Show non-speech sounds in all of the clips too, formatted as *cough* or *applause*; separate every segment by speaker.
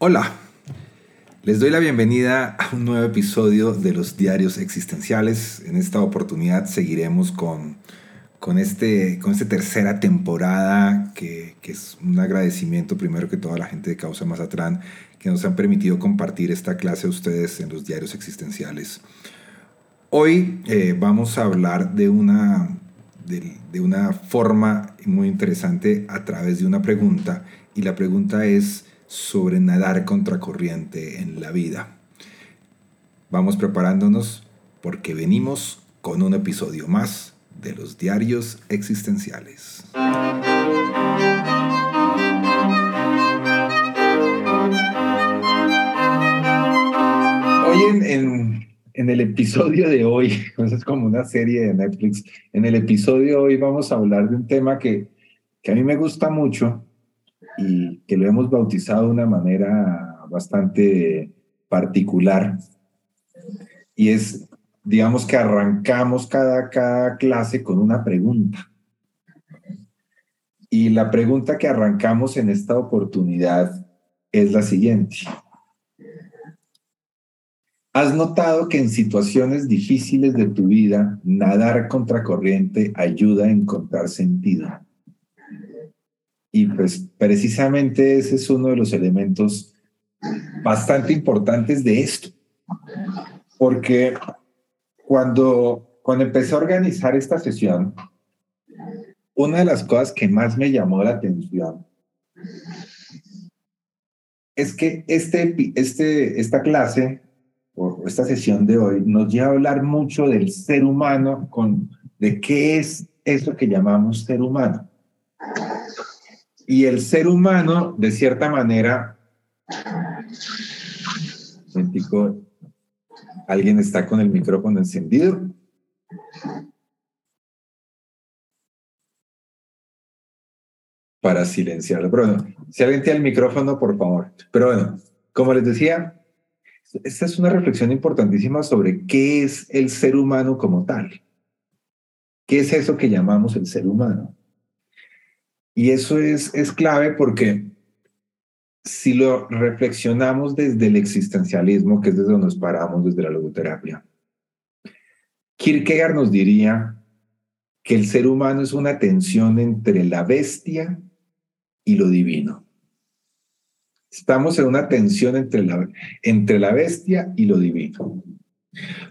Speaker 1: Hola, les doy la bienvenida a un nuevo episodio de los Diarios Existenciales. En esta oportunidad seguiremos con, con, este, con esta tercera temporada, que, que, es un agradecimiento primero que toda la gente de Causa Mazatlán, que nos han permitido compartir esta clase a ustedes en los Diarios Existenciales. Hoy eh, vamos a hablar de una, de una forma muy interesante a través de una pregunta, y la pregunta es, sobre nadar contracorriente en la vida. Vamos preparándonos porque venimos con un episodio más de los diarios existenciales. Hoy en, en, el episodio de hoy, *laughs* es como una serie de Netflix, en el episodio de hoy vamos a hablar de un tema que, que a mí me gusta mucho y que lo hemos bautizado de una manera bastante particular. Y es, digamos que arrancamos cada, cada clase con una pregunta. Y la pregunta que arrancamos en esta oportunidad es la siguiente. ¿Has notado que en situaciones difíciles de tu vida, nadar contracorriente ayuda a encontrar sentido? Y pues precisamente ese es uno de los elementos bastante importantes de esto. Porque cuando, cuando empecé a organizar esta sesión, una de las cosas que más me llamó la atención es que este, este, esta clase o esta sesión de hoy nos lleva a hablar mucho del ser humano, con, de qué es eso que llamamos ser humano. Y el ser humano, de cierta manera, ¿alguien está con el micrófono encendido? Para silenciarlo. Pero bueno, si alguien tiene el micrófono, por favor. Pero bueno, como les decía, esta es una reflexión importantísima sobre qué es el ser humano como tal. ¿Qué es eso que llamamos el ser humano? Y eso es, es clave porque si lo reflexionamos desde el existencialismo, que es desde donde nos paramos, desde la logoterapia, Kierkegaard nos diría que el ser humano es una tensión entre la bestia y lo divino. Estamos en una tensión entre la, entre la bestia y lo divino.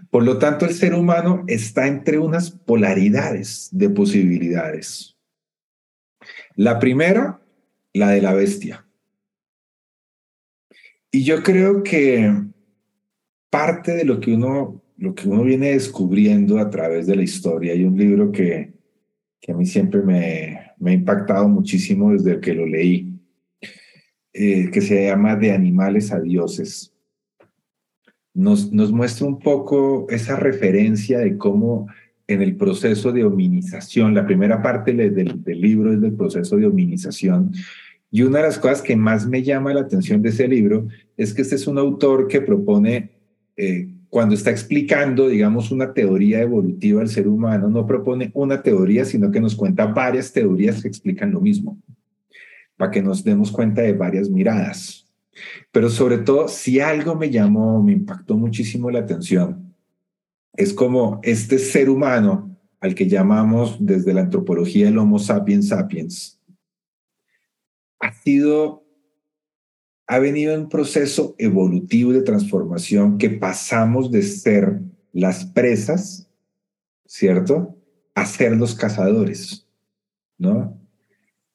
Speaker 1: Por lo tanto, el ser humano está entre unas polaridades de posibilidades. La primera, la de la bestia. Y yo creo que parte de lo que uno, lo que uno viene descubriendo a través de la historia, hay un libro que, que a mí siempre me, me ha impactado muchísimo desde que lo leí, eh, que se llama De animales a dioses. Nos, nos muestra un poco esa referencia de cómo en el proceso de hominización. La primera parte del, libro es del proceso de hominización. Y una de las cosas que más me llama la atención de ese libro es que este es un autor que propone, eh, cuando está explicando, digamos, una teoría evolutiva del ser humano, no propone una teoría, sino que nos cuenta varias teorías que explican lo mismo, para que nos demos cuenta de varias miradas. Pero sobre todo, si algo me llamó, me impactó muchísimo la atención, es como este ser humano al que llamamos desde la antropología el Homo sapiens sapiens, ha sido, ha venido en un proceso evolutivo de transformación que pasamos de ser las presas, ¿cierto? A ser los cazadores, ¿no?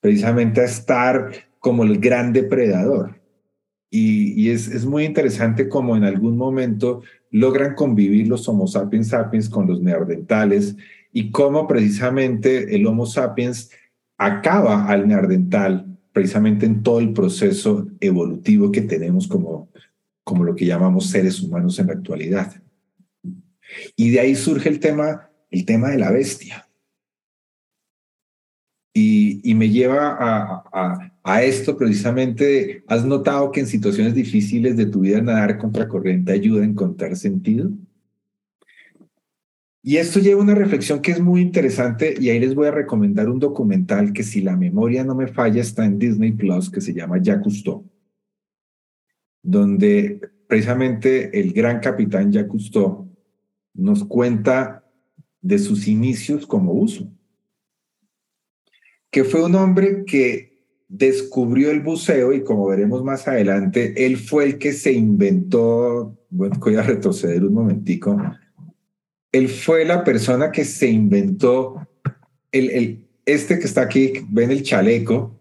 Speaker 1: Precisamente a estar como el gran depredador. Y, es, es, muy interesante como en algún momento logran convivir los Homo sapiens sapiens con los neandertales y cómo precisamente el Homo sapiens acaba al neandertal precisamente en todo el proceso evolutivo que tenemos como, como lo que llamamos seres humanos en la actualidad. Y de ahí surge el tema, el tema de la bestia. Y, me lleva a, esto precisamente, ¿has notado que en situaciones difíciles de tu vida nadar contracorriente ayuda a encontrar sentido? Y esto lleva a una reflexión que es muy interesante y ahí les voy a recomendar un documental que si la memoria no me falla está en Disney Plus que se llama Jacques Cousteau, donde precisamente el gran capitán Jacques Cousteau nos cuenta de sus inicios como uso, que fue un hombre que descubrió el buceo y como veremos más adelante, él fue el que se inventó, bueno, voy a retroceder un momentico, él fue la persona que se inventó el, el, este que está aquí, ven el chaleco,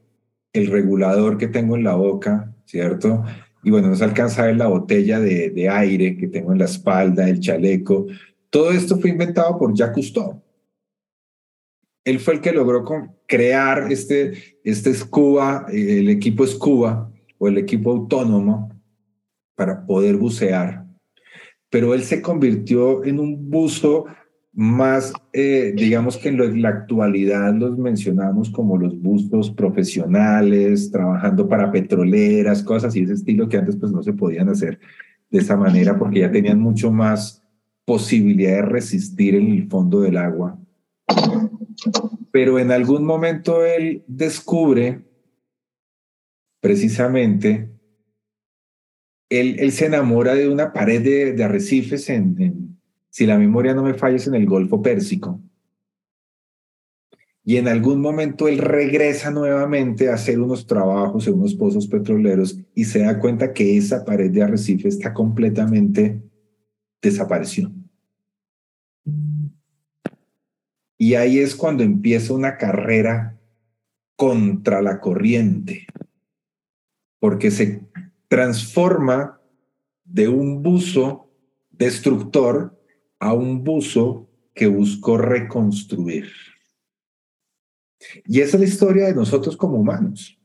Speaker 1: el regulador que tengo en la boca, ¿cierto? Y bueno, no se alcanza a ver la botella de, de aire que tengo en la espalda, el chaleco. Todo esto fue inventado por Jacques Cousteau. Él fue el que logró crear este, este Scuba, el equipo Scuba o el equipo autónomo para poder bucear pero él se convirtió en un buzo más, eh, digamos que en, la actualidad los mencionamos como los buzos profesionales, trabajando para petroleras, cosas así, ese estilo que antes pues no se podían hacer de esa manera porque ya tenían mucho más posibilidad de resistir en el fondo del agua. Pero en algún momento él descubre precisamente él, se enamora de una pared de, arrecifes en, si la memoria no me falla, es en el Golfo Pérsico. Y en algún momento él regresa nuevamente a hacer unos trabajos en unos pozos petroleros y se da cuenta que esa pared de arrecife está completamente desapareció. Y ahí es cuando empieza una carrera contra la corriente, porque se transforma de un buzo destructor a un buzo que buscó reconstruir. Y esa es la historia de nosotros como humanos.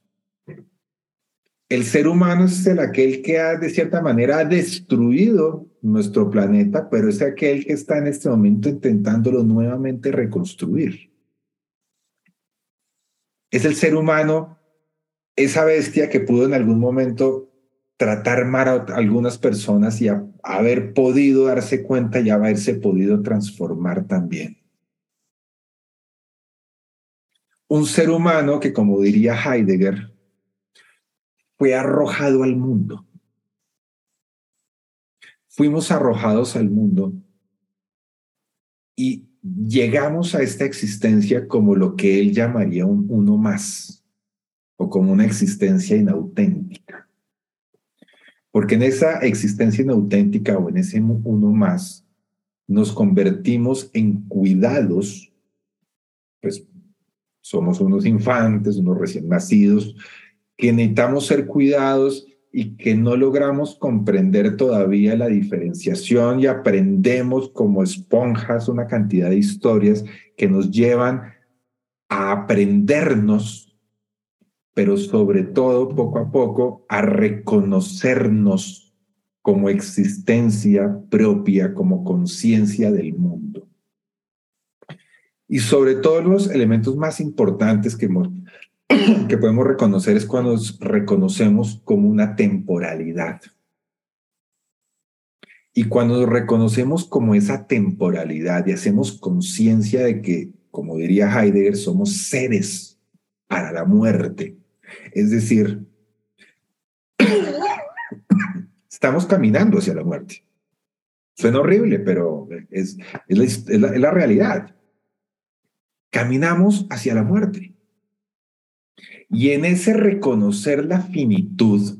Speaker 1: El ser humano es el aquel que ha, de cierta manera, destruido nuestro planeta, pero es aquel que está en este momento intentándolo nuevamente reconstruir. Es el ser humano, esa bestia que pudo en algún momento tratar mal a algunas personas y haber podido darse cuenta y haberse podido transformar también. Un ser humano que, como diría Heidegger, fue arrojado al mundo. Fuimos arrojados al mundo y llegamos a esta existencia como lo que él llamaría un uno más o como una existencia inauténtica. Porque en esa existencia inauténtica o en ese uno más, nos convertimos en cuidados, pues somos unos infantes, unos recién nacidos, que necesitamos ser cuidados y que no logramos comprender todavía la diferenciación y aprendemos como esponjas una cantidad de historias que nos llevan a aprendernos pero sobre todo poco a poco a reconocernos como existencia propia, como conciencia del mundo. Y sobre todo los elementos más importantes que, *coughs* que podemos reconocer es cuando nos reconocemos como una temporalidad. Y cuando nos reconocemos como esa temporalidad y hacemos conciencia de que, como diría Heidegger, somos seres para la muerte, es decir, *coughs* estamos caminando hacia la muerte. Suena horrible, pero es, la, realidad. Caminamos hacia la muerte. Y en ese reconocer la finitud,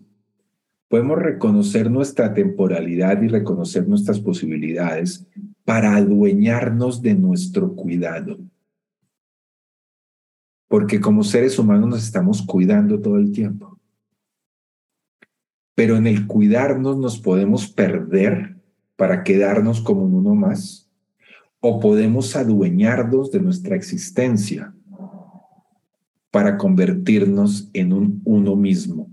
Speaker 1: podemos reconocer nuestra temporalidad y reconocer nuestras posibilidades para adueñarnos de nuestro cuidado porque como seres humanos nos estamos cuidando todo el tiempo. Pero en el cuidarnos nos podemos perder para quedarnos como un uno más, o podemos adueñarnos de nuestra existencia para convertirnos en un uno mismo.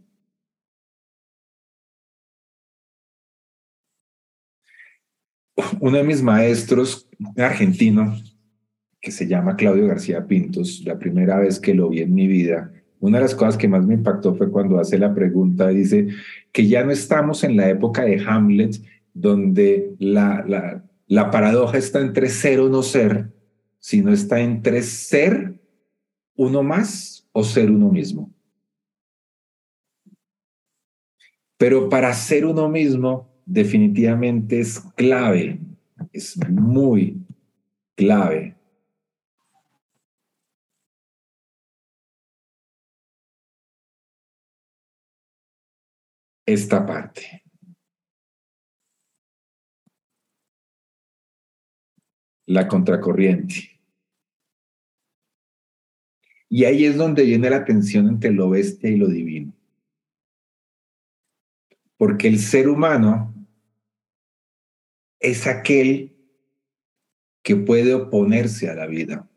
Speaker 1: Uno de mis maestros argentino, que se llama Claudio García Pintos, la primera vez que lo vi en mi vida, una de las cosas que más me impactó fue cuando hace la pregunta, dice que ya no estamos en la época de Hamlet, donde la, la, la paradoja está entre ser o no ser, sino está entre ser uno más o ser uno mismo. Pero para ser uno mismo, definitivamente es clave, es muy clave. Esta parte. La contracorriente. Y ahí es donde viene la tensión entre lo bestia y lo divino. Porque el ser humano es aquel que puede oponerse a la vida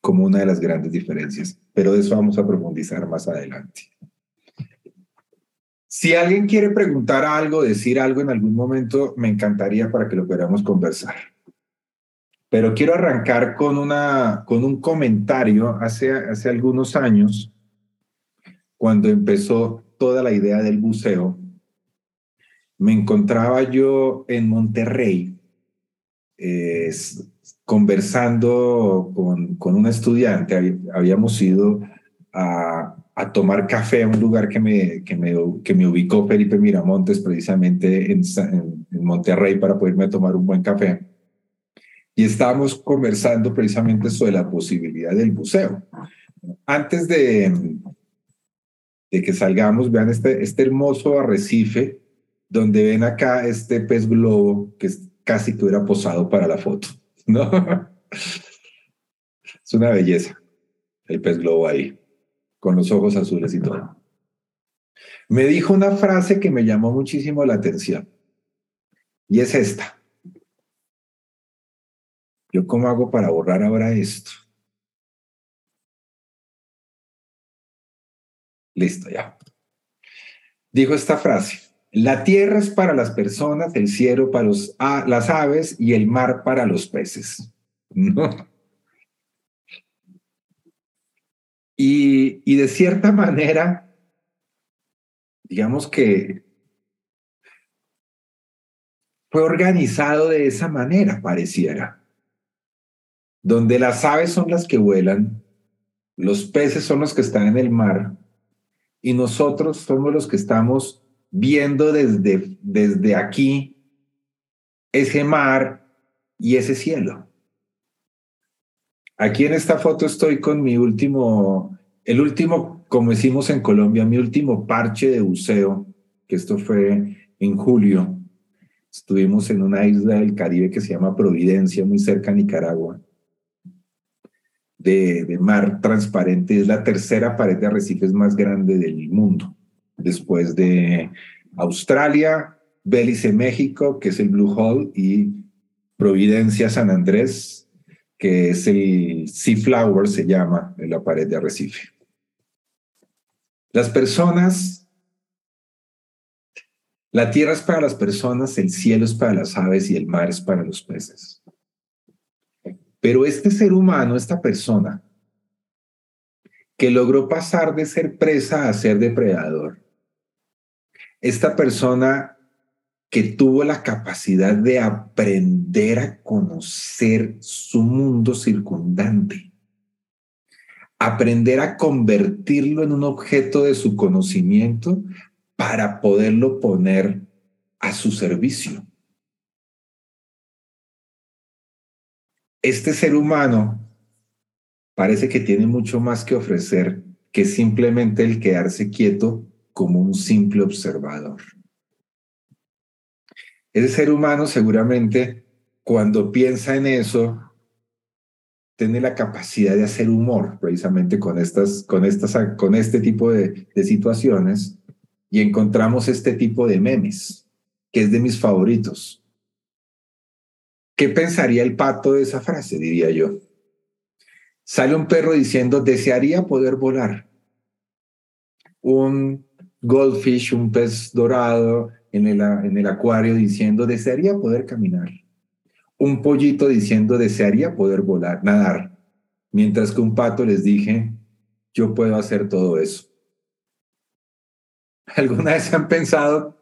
Speaker 1: como una de las grandes diferencias. Pero de eso vamos a profundizar más adelante. Si alguien quiere preguntar algo, decir algo en algún momento, me encantaría para que lo pudiéramos conversar. Pero quiero arrancar con, una, con un comentario hace, hace algunos años, cuando empezó toda la idea del buceo. Me encontraba yo en Monterrey conversando con, con un estudiante. Habíamos ido a, a tomar café a un lugar que me, que me, que me ubicó Felipe Miramontes precisamente en, en Monterrey para poderme tomar un buen café y estábamos conversando precisamente sobre la posibilidad del buceo. Antes de, que salgamos, vean este, este hermoso arrecife, donde ven acá este pez globo que casi que hubiera posado para la foto, ¿no? Es una belleza el pez globo ahí, con los ojos azules y todo. Me dijo una frase que me llamó muchísimo la atención, y es esta. ¿Yo cómo hago para borrar ahora esto? Listo, ya. Dijo esta frase. La tierra es para las personas, el cielo para los, las aves y el mar para los peces. *laughs* Y, y de cierta manera, digamos que fue organizado de esa manera, pareciera donde las aves son las que vuelan, los peces son los que están en el mar y nosotros somos los que estamos viendo desde, desde aquí ese mar y ese cielo. Aquí en esta foto estoy con mi último, el último, como decimos en Colombia, mi último parche de buceo, que esto fue en julio. Estuvimos en una isla del Caribe que se llama Providencia, muy cerca a Nicaragua de, mar transparente. Es la tercera pared de arrecifes más grande del mundo, después de Australia, Belice, México, que es el Blue Hole, y Providencia, San Andrés, que es el Sea Flower, se llama, la pared de arrecife. Las personas, la tierra es para las personas, el cielo es para las aves y el mar es para los peces. Pero este ser humano, esta persona, que logró pasar de ser presa a ser depredador, esta persona que tuvo la capacidad de aprender a conocer su mundo circundante, aprender a convertirlo en un objeto de su conocimiento para poderlo poner a su servicio. Este ser humano parece que tiene mucho más que ofrecer que simplemente el quedarse quieto como un simple observador. Ese ser humano seguramente cuando piensa en eso, tiene la capacidad de hacer humor precisamente con, estas, con, estas, con este tipo de, de situaciones y encontramos este tipo de memes, que es de mis favoritos. ¿Qué pensaría el pato de esa frase, diría yo? Sale un perro diciendo, desearía poder volar. Un goldfish, un pez dorado en el, en el acuario diciendo, desearía poder caminar. Un pollito diciendo, desearía poder volar, nadar. Mientras que un pato les dije, yo puedo hacer todo eso. *laughs* ¿Alguna vez han pensado,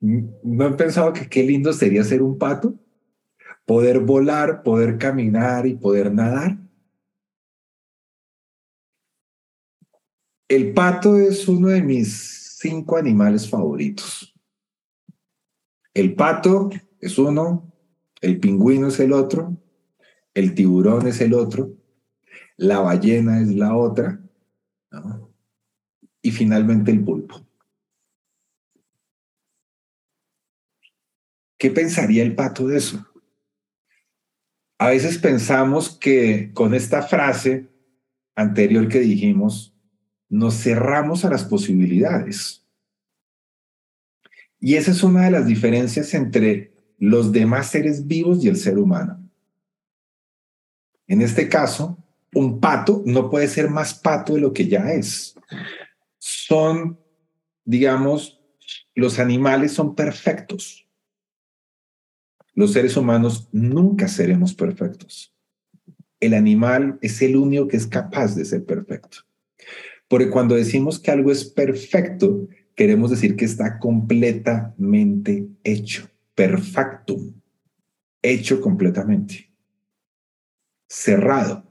Speaker 1: no han pensado que qué lindo sería ser un pato? Poder volar, poder caminar y poder nadar. El pato es uno de mis cinco animales favoritos. El pato es uno, el pingüino es el otro, el tiburón es el otro, la ballena es la otra, y finalmente el pulpo. ¿Qué pensaría el pato de eso? A veces pensamos que con esta frase anterior que dijimos, nos cerramos a las posibilidades. Y esa es una de las diferencias entre los demás seres vivos y el ser humano. En este caso, un pato no puede ser más pato de lo que ya es. Son, digamos, los animales son perfectos. Los seres humanos nunca seremos perfectos. El animal es el único que es capaz de ser perfecto. Porque cuando decimos que algo es perfecto, queremos decir que está completamente hecho, perfectum, hecho completamente, cerrado.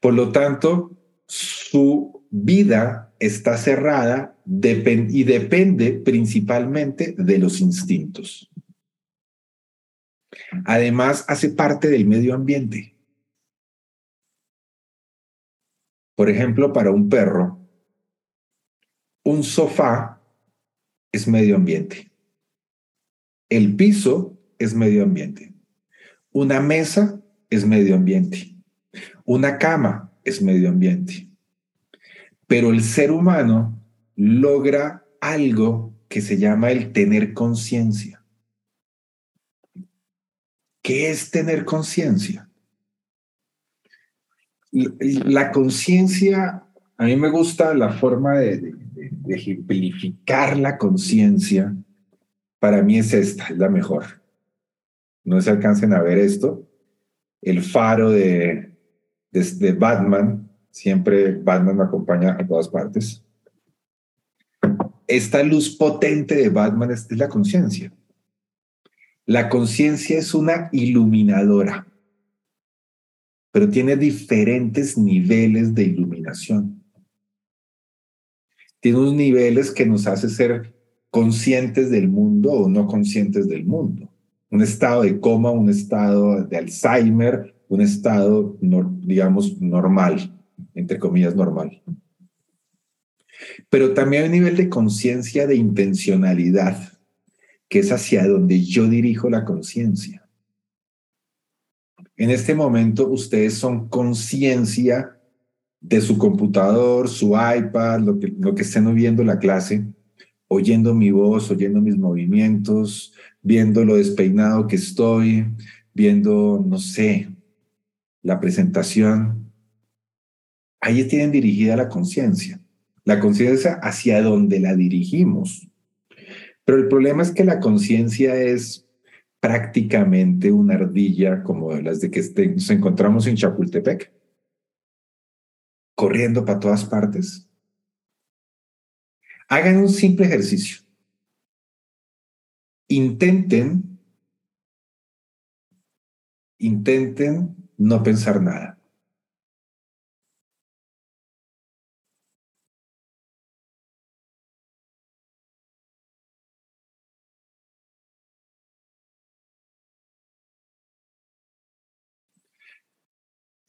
Speaker 1: Por lo tanto, su vida está cerrada y depende principalmente de los instintos. Además, hace parte del medio ambiente. Por ejemplo, para un perro, un sofá es medio ambiente. El piso es medio ambiente. Una mesa es medio ambiente. Una cama es medio ambiente. Pero el ser humano logra algo que se llama el tener conciencia. ¿Qué es tener conciencia? la conciencia, a mí me gusta la forma de, ejemplificar la conciencia. Para mí es esta, es la mejor. No se alcancen a ver esto. El faro de, de Batman, siempre Batman me acompaña a todas partes. Esta luz potente de Batman es la conciencia. La conciencia es una iluminadora pero tiene diferentes niveles de iluminación. Tiene unos niveles que nos hace ser conscientes del mundo o no conscientes del mundo. Un estado de coma, un estado de Alzheimer, un estado, digamos, normal, entre comillas, normal. Pero también hay un nivel de conciencia de intencionalidad, que es hacia donde yo dirijo la conciencia. En este momento ustedes son conciencia de su computador, su iPad, lo que, estén viendo la clase, oyendo mi voz, oyendo mis movimientos, viendo lo despeinado que estoy, viendo, no sé, la presentación. Ahí tienen dirigida la conciencia. La conciencia hacia donde la dirigimos. Pero el problema es que la conciencia es prácticamente una ardilla como las de que este, nos encontramos en Chapultepec, corriendo para todas partes. Hagan un simple ejercicio. Intenten, intenten no pensar nada.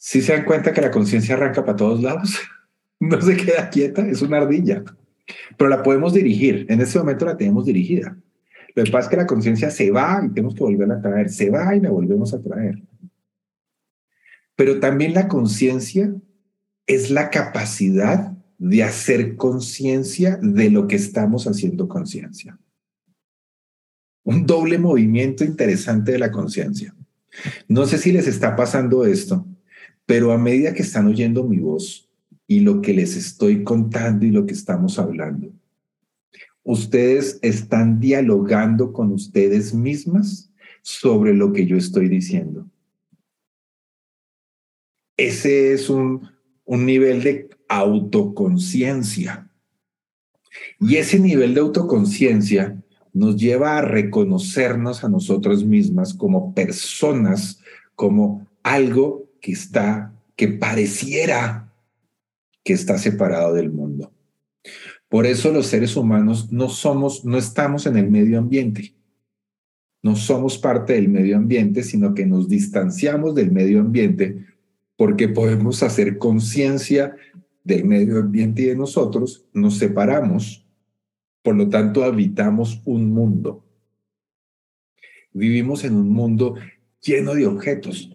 Speaker 1: Si se dan cuenta que la conciencia arranca para todos lados, *laughs* no se queda quieta, es una ardilla, pero la podemos dirigir. En este momento la tenemos dirigida. Lo que pasa es que la conciencia se va y tenemos que volverla a traer, se va y la volvemos a traer. Pero también la conciencia es la capacidad de hacer conciencia de lo que estamos haciendo conciencia. Un doble movimiento interesante de la conciencia. No sé si les está pasando esto, Pero a medida que están oyendo mi voz y lo que les estoy contando y lo que estamos hablando, ustedes están dialogando con ustedes mismas sobre lo que yo estoy diciendo. Ese es un, un nivel de autoconciencia. Y ese nivel de autoconciencia nos lleva a reconocernos a nosotras mismas como personas, como algo que está, que pareciera que está separado del mundo. Por eso los seres humanos no somos, no estamos en el medio ambiente. No somos parte del medio ambiente, sino que nos distanciamos del medio ambiente porque podemos hacer conciencia del medio ambiente y de nosotros, nos separamos, por lo tanto habitamos un mundo. Vivimos en un mundo lleno de objetos.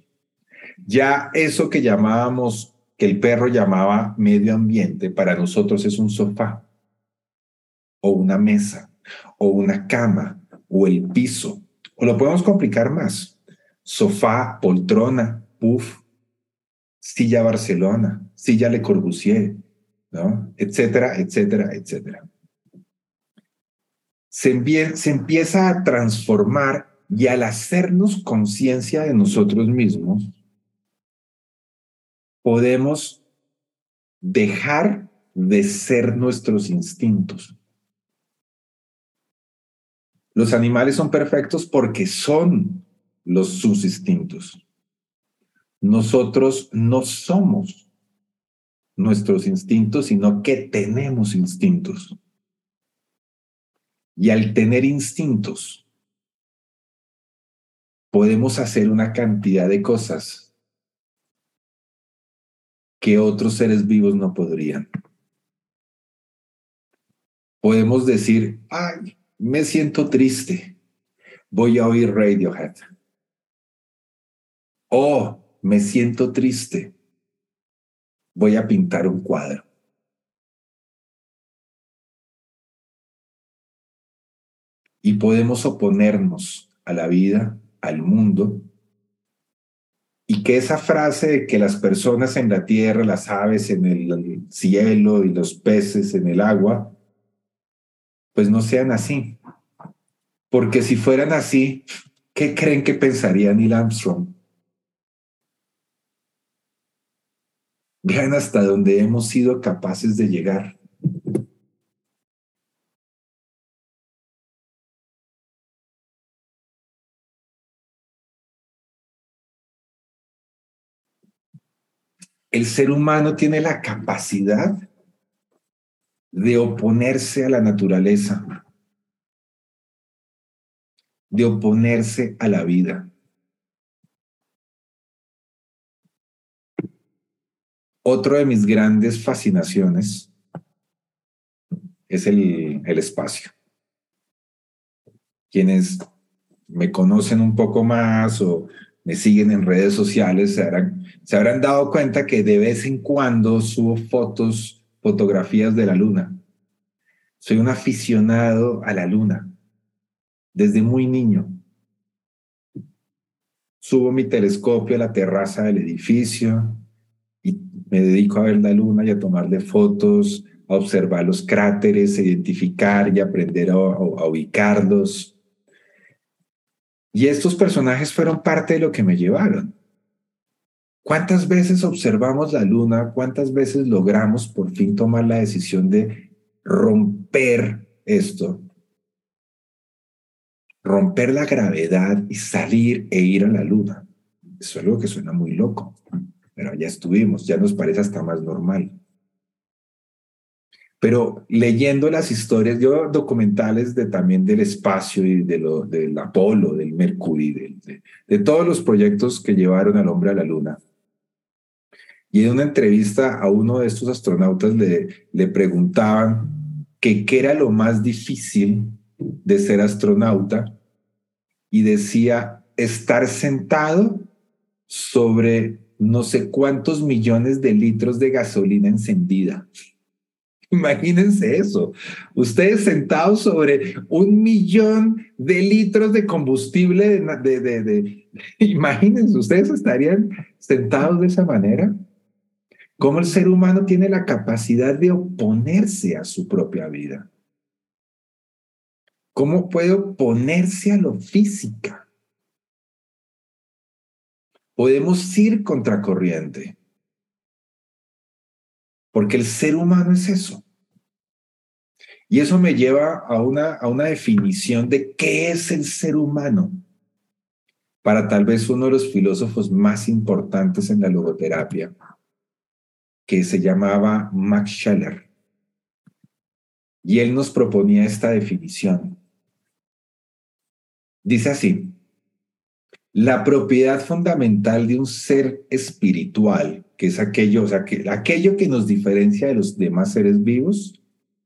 Speaker 1: Ya eso que llamábamos, que el perro llamaba medio ambiente, para nosotros es un sofá, o una mesa, o una cama, o el piso, o lo podemos complicar más. Sofá, poltrona, puff, Silla Barcelona, Silla Le Corbusier, ¿no? etcétera, etcétera, etcétera. Se, se empieza a transformar y al hacernos conciencia de nosotros mismos, podemos dejar de ser nuestros instintos. Los animales son perfectos porque son los sus instintos. Nosotros no somos nuestros instintos, sino que tenemos instintos. Y al tener instintos, podemos hacer una cantidad de cosas que otros seres vivos no podrían. Podemos decir, ay, me siento triste, voy a oír Radiohead. Oh, me siento triste, voy a pintar un cuadro. Y podemos oponernos a la vida, al mundo, y que esa frase de que las personas en la tierra, las aves en el cielo y los peces en el agua, pues no sean así. Porque si fueran así, ¿qué creen que pensaría Neil Armstrong? Vean hasta dónde hemos sido capaces de llegar. El ser humano tiene la capacidad de oponerse a la naturaleza, de oponerse a la vida. Otro de mis grandes fascinaciones es el, el espacio. Quienes me conocen un poco más o me siguen en redes sociales se habrán, se habrán dado cuenta que de vez en cuando subo fotos, fotografías de la luna. Soy un aficionado a la luna desde muy niño. Subo mi telescopio a la terraza del edificio, me dedico a ver la luna y a tomarle fotos, a observar los cráteres, a identificar y aprender a ubicarlos. Y estos personajes fueron parte de lo que me llevaron. ¿Cuántas veces observamos la luna? ¿Cuántas veces logramos por fin tomar la decisión de romper esto? Romper la gravedad y salir e ir a la luna. Es algo que suena muy loco pero ya estuvimos, ya nos parece hasta más normal. Pero leyendo las historias, yo documentales de también del espacio y de lo, del Apolo, del Mercury, de, todos los proyectos que llevaron al hombre a la luna. Y en una entrevista a uno de estos astronautas le, le preguntaban que qué era lo más difícil de ser astronauta y decía estar sentado sobre no sé cuántos millones de litros de gasolina encendida. *laughs* Imagínense eso. Ustedes sentados sobre un millón de litros de combustible, *laughs* imagínense, ustedes estarían sentados de esa manera. ¿Cómo el ser humano tiene la capacidad de oponerse a su propia vida? ¿Cómo puede oponerse a lo física? Podemos ir contracorriente. Porque el ser humano es eso. Y eso me lleva a una, a una definición de qué es el ser humano para tal vez uno de los filósofos más importantes en la logoterapia, que se llamaba Max Scheller. Y él nos proponía esta definición. Dice así, la propiedad fundamental de un ser espiritual, que es aquello, o sea, que, aquello que nos diferencia de los demás seres vivos,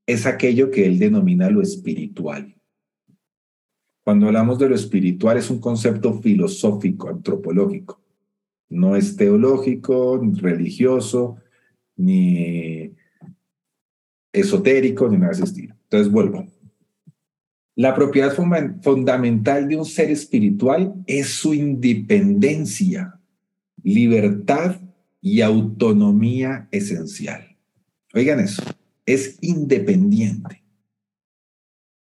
Speaker 1: es aquello que él denomina lo espiritual. Cuando hablamos de lo espiritual es un concepto filosófico, antropológico. No es teológico, ni religioso, ni esotérico, ni nada de ese estilo. Entonces vuelvo. La propiedad fundamental de un ser espiritual es su independencia, libertad y autonomía esencial. Oigan eso, es independiente.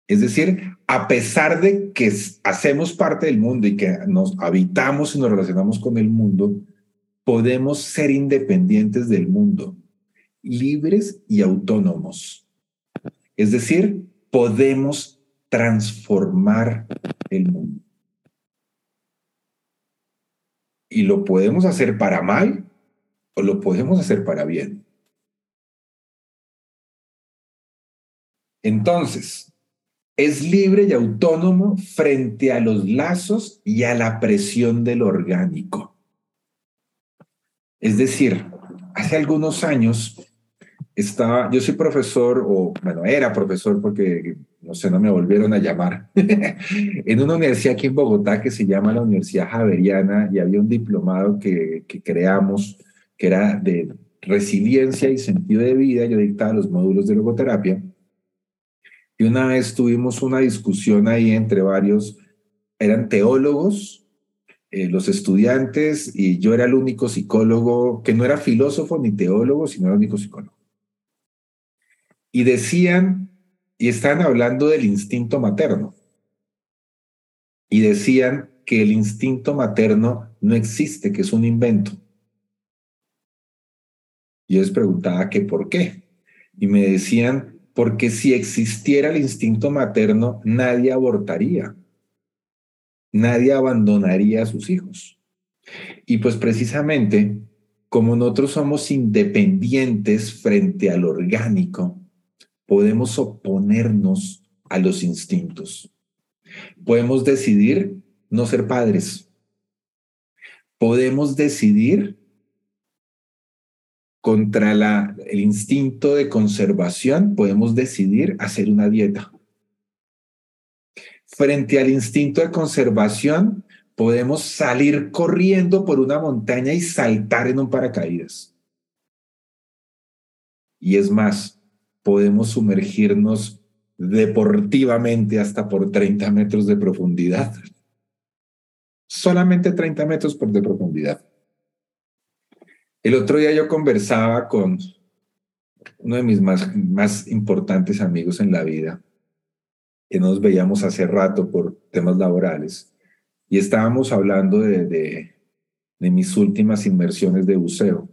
Speaker 1: Es decir, a pesar de que hacemos parte del mundo y que nos habitamos y nos relacionamos con el mundo, podemos ser independientes del mundo, libres y autónomos. Es decir, podemos transformar el mundo. Y lo podemos hacer para mal o lo podemos hacer para bien. Entonces, es libre y autónomo frente a los lazos y a la presión del orgánico. Es decir, hace algunos años estaba, yo soy profesor, o bueno, era profesor porque, no sé, no me volvieron a llamar, *laughs* en una universidad aquí en Bogotá que se llama la Universidad Javeriana y había un diplomado que, que creamos que era de resiliencia y sentido de vida. Yo dictaba los módulos de logoterapia. Y una vez tuvimos una discusión ahí entre varios, eran teólogos, eh, los estudiantes, y yo era el único psicólogo, que no era filósofo ni teólogo, sino el único psicólogo y decían, y están hablando del instinto materno, y decían que el instinto materno no existe, que es un invento. Yo les preguntaba que por qué. Y me decían, porque si existiera el instinto materno, nadie abortaría, nadie abandonaría a sus hijos. Y pues precisamente, como nosotros somos independientes frente al orgánico, podemos oponernos a los instintos. Podemos decidir no ser padres. Podemos decidir contra el instinto de conservación, podemos decidir hacer una dieta. Frente al instinto de conservación, podemos salir corriendo por una montaña y saltar en un paracaídas. Y es más, podemos sumergirnos deportivamente hasta por 30 metros de profundidad. Solamente 30 metros por de profundidad. El otro día yo conversaba con uno de mis más, más importantes amigos en la vida, que nos veíamos hace rato por temas laborales, y estábamos hablando de, de, mis últimas inmersiones de buceo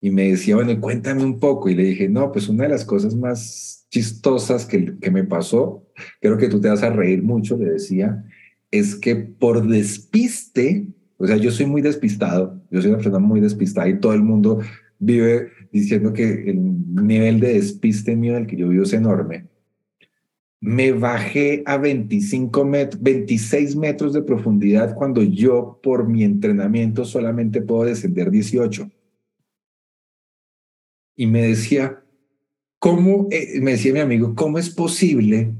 Speaker 1: y me decía, bueno, cuéntame un poco. Y le dije, no, pues una de las cosas más chistosas que, que me pasó, creo que tú te vas a reír mucho, le decía, es que por despiste, o sea, yo soy muy despistado, yo soy una persona muy despistada y todo el mundo vive diciendo que el nivel de despiste mío del que yo vivo es enorme. Me bajé a 25 metros, 26 metros de profundidad cuando yo por mi entrenamiento solamente puedo descender 18 y me decía, ¿cómo, eh, me decía mi amigo, cómo es posible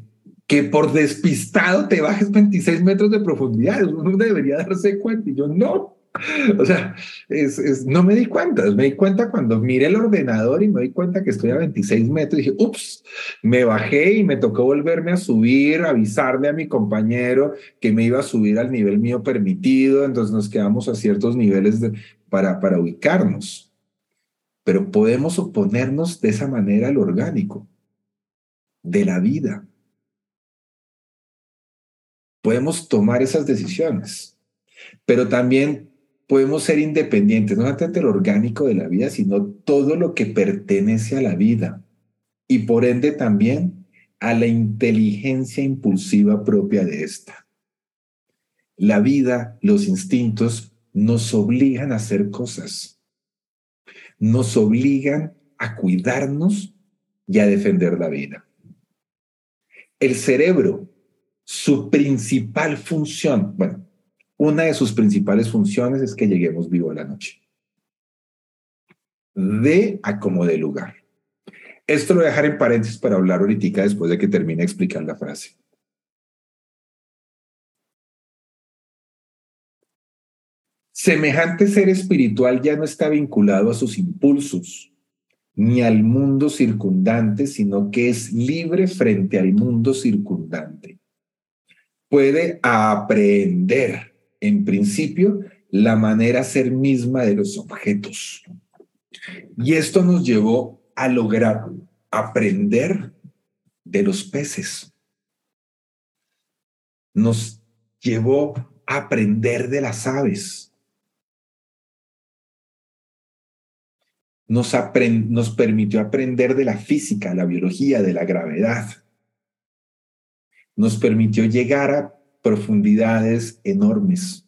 Speaker 1: que por despistado te bajes 26 metros de profundidad? Uno debería darse cuenta. Y yo, no, O sea, es, no me di cuenta, me di cuenta cuando miré el ordenador y me di cuenta que estoy a 26 metros y dije, ups, me bajé y me tocó volverme a subir, avisarle a mi compañero que me iba a subir al nivel mío permitido, entonces nos quedamos a ciertos niveles para, para ubicarnos. Pero podemos oponernos de esa manera al orgánico, de la vida. Podemos tomar esas decisiones, pero también podemos ser independientes, no solamente lo orgánico de la vida, sino todo lo que pertenece a la vida y por ende también a la inteligencia impulsiva propia de esta. La vida, los instintos nos obligan a hacer cosas, nos obligan a cuidarnos y a defender la vida. El cerebro, su principal función, bueno, una de sus principales funciones es que lleguemos vivo a la noche. De a como de lugar. Esto lo voy a dejar en paréntesis para hablar ahorita después de que termine de explicar la frase. Semejante ser espiritual ya no está vinculado a sus impulsos ni al mundo circundante, sino que es libre frente al mundo circundante. Puede aprender en principio, la manera ser misma de los objetos. Y esto nos llevó a lograr aprender de los peces. Nos llevó a aprender de las aves. Nos, nos permitió aprender de la física, la biología, de la gravedad. Nos permitió llegar a profundidades enormes,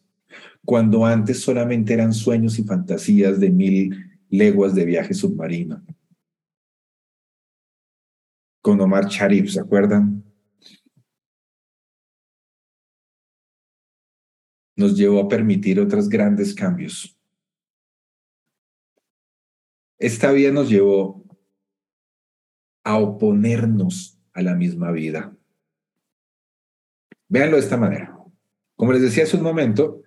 Speaker 1: cuando antes solamente eran sueños y fantasías de mil leguas de viaje submarino. Con Omar Sharif, ¿se acuerdan? Nos llevó a permitir otros grandes cambios. Esta vida nos llevó a oponernos a la misma vida. Véanlo de esta manera. Como les decía hace un momento,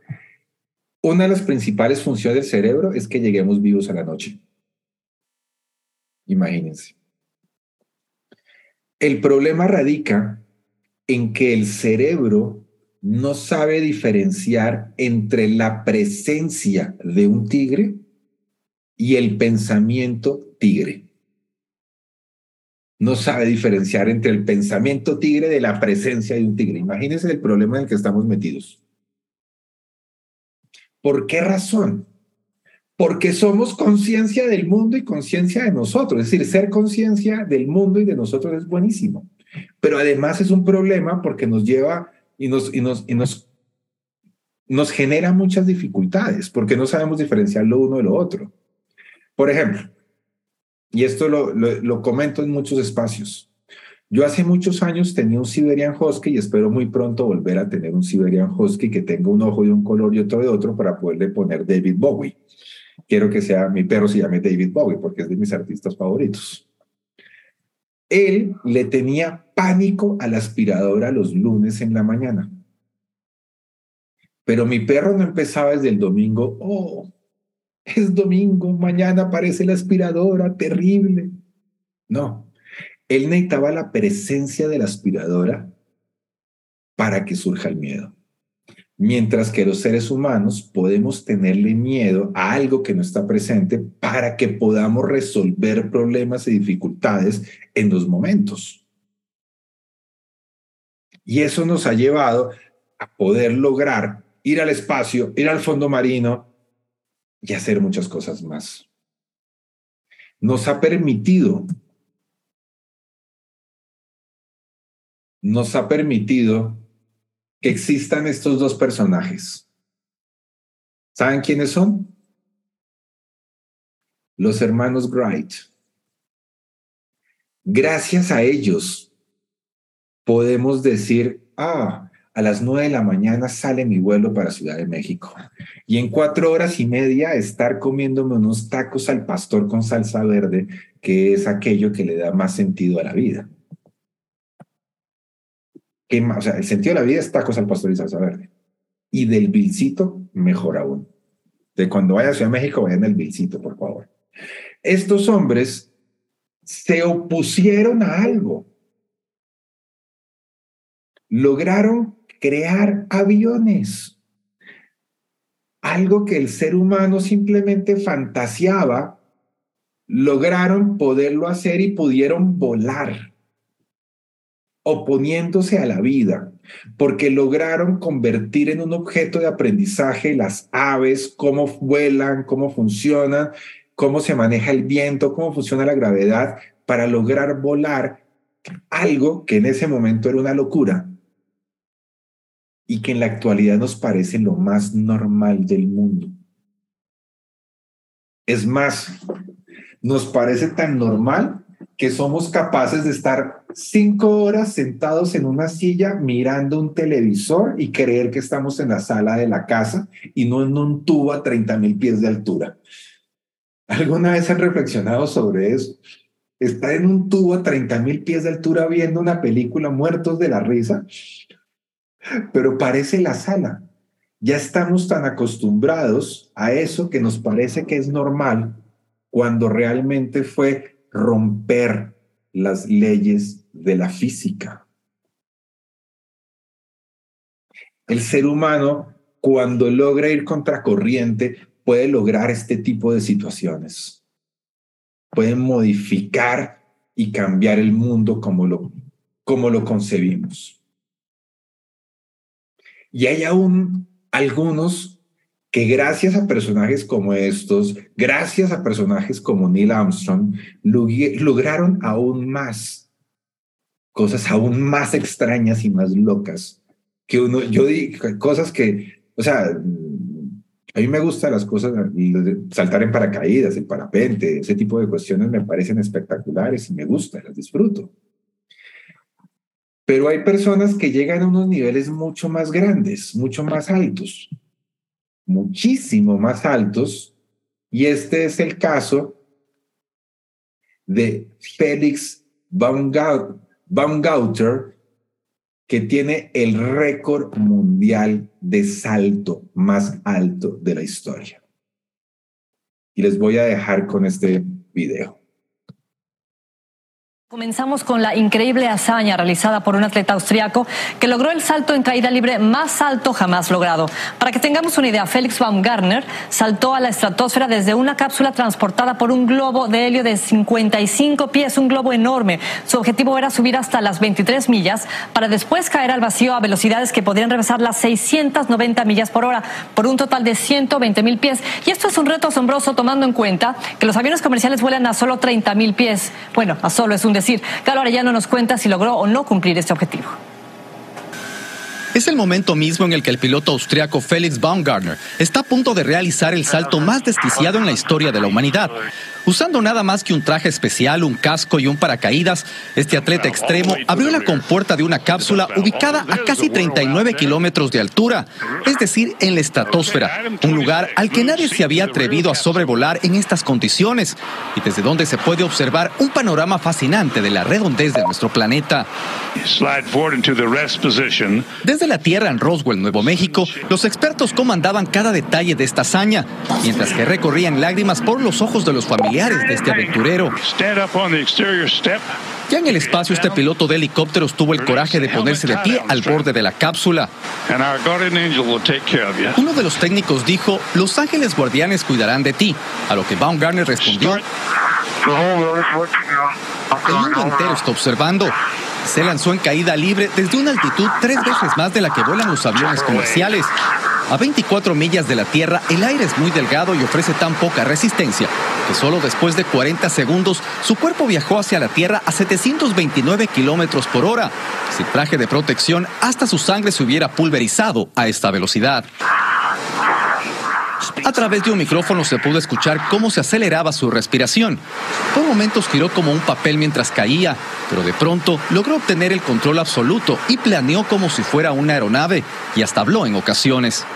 Speaker 1: una de las principales funciones del cerebro es que lleguemos vivos a la noche. Imagínense. El problema radica en que el cerebro no sabe diferenciar entre la presencia de un tigre y el pensamiento tigre no sabe diferenciar entre el pensamiento tigre de la presencia de un tigre. Imagínense el problema en el que estamos metidos. ¿Por qué razón? Porque somos conciencia del mundo y conciencia de nosotros. Es decir, ser conciencia del mundo y de nosotros es buenísimo. Pero además es un problema porque nos lleva y nos, y nos, y nos, nos genera muchas dificultades porque no sabemos diferenciar lo uno de lo otro. Por ejemplo, y esto lo, comento en muchos espacios. Yo hace muchos años tenía un Siberian Husky y espero muy pronto volver a tener un Siberian Husky que tenga un ojo de un color y otro de otro para poderle poner David Bowie. Quiero que sea mi perro se llame David Bowie porque es de mis artistas favoritos. Él le tenía pánico a la aspiradora los lunes en la mañana. Pero mi perro no empezaba desde el domingo, oh, es domingo, mañana aparece la aspiradora, terrible. No, él necesitaba la presencia de la aspiradora para que surja el miedo. Mientras que los seres humanos podemos tenerle miedo a algo que no está presente para que podamos resolver problemas y dificultades en los momentos. Y eso nos ha llevado a poder lograr ir al espacio, ir al fondo marino, y hacer muchas cosas más. Nos ha permitido, nos ha permitido que existan estos dos personajes. ¿Saben quiénes son? Los hermanos Wright. Gracias a ellos podemos decir, ah, a las nueve de la mañana sale mi vuelo para Ciudad de México. Y en cuatro horas y media estar comiéndome unos tacos al pastor con salsa verde, que es aquello que le da más sentido a la vida. ¿Qué O sea, el sentido de la vida es tacos al pastor y salsa verde. Y del bilcito, mejor aún. De cuando vaya a Ciudad de México, vayan el Vilcito, por favor. Estos hombres se opusieron a algo. Lograron crear aviones. Algo que el ser humano simplemente fantaseaba, lograron poderlo hacer y pudieron volar, oponiéndose a la vida, porque lograron convertir en un objeto de aprendizaje las aves, cómo vuelan, cómo funcionan, cómo se maneja el viento, cómo funciona la gravedad, para lograr volar algo que en ese momento era una locura y que en la actualidad nos parece lo más normal del mundo. Es más, nos parece tan normal que somos capaces de estar cinco horas sentados en una silla mirando un televisor y creer que estamos en la sala de la casa y no en un tubo a 30 mil pies de altura. ¿Alguna vez han reflexionado sobre eso? Estar en un tubo a 30 mil pies de altura viendo una película muertos de la risa pero parece la sala. Ya estamos tan acostumbrados a eso que nos parece que es normal cuando realmente fue romper las leyes de la física. El ser humano, cuando logra ir contracorriente, puede lograr este tipo de situaciones. Puede modificar y cambiar el mundo como lo, como lo concebimos. Y hay aún algunos que gracias a personajes como estos, gracias a personajes como Neil Armstrong, lograron aún más cosas aún más extrañas y más locas que uno, yo digo cosas que, o sea, a mí me gustan las cosas, saltar en paracaídas, el parapente, ese tipo de cuestiones me parecen espectaculares y me gustan, las disfruto. Pero hay personas que llegan a unos niveles mucho más grandes, mucho más altos, muchísimo más altos. Y este es el caso de Félix Baumgauter, que tiene el récord mundial de salto más alto de la historia. Y les voy a dejar con este video.
Speaker 2: Comenzamos con la increíble hazaña realizada por un atleta austriaco que logró el salto en caída libre más alto jamás logrado. Para que tengamos una idea, Felix Baumgartner saltó a la estratosfera desde una cápsula transportada por un globo de helio de 55 pies, un globo enorme. Su objetivo era subir hasta las 23 millas para después caer al vacío a velocidades que podrían rebasar las 690 millas por hora, por un total de 120 mil pies. Y esto es un reto asombroso tomando en cuenta que los aviones comerciales vuelan a solo 30 mil pies. Bueno, a solo es un decir. Carlos Arellano nos cuenta si logró o no cumplir este objetivo.
Speaker 3: Es el momento mismo en el que el piloto austriaco Felix Baumgartner está a punto de realizar el salto más desquiciado en la historia de la humanidad. Usando nada más que un traje especial, un casco y un paracaídas, este atleta extremo abrió la compuerta de una cápsula ubicada a casi 39 kilómetros de altura, es decir, en la estratosfera, un lugar al que nadie se había atrevido a sobrevolar en estas condiciones y desde donde se puede observar un panorama fascinante de la redondez de nuestro planeta. Desde la Tierra en Roswell, Nuevo México, los expertos comandaban cada detalle de esta hazaña, mientras que recorrían lágrimas por los ojos de los familiares de este aventurero. Ya en el espacio, este piloto de helicópteros tuvo el coraje de ponerse de pie al borde de la cápsula. Uno de los técnicos dijo, los ángeles guardianes cuidarán de ti, a lo que Baumgartner respondió, el mundo entero está observando. Se lanzó en caída libre desde una altitud tres veces más de la que vuelan los aviones comerciales. A 24 millas de la Tierra, el aire es muy delgado y ofrece tan poca resistencia que solo después de 40 segundos su cuerpo viajó hacia la Tierra a 729 kilómetros por hora. Sin traje de protección, hasta su sangre se hubiera pulverizado a esta velocidad. A través de un micrófono se pudo escuchar cómo se aceleraba su respiración. Por momentos giró como un papel mientras caía, pero de pronto logró obtener el control absoluto y planeó como si fuera una aeronave y hasta habló en ocasiones.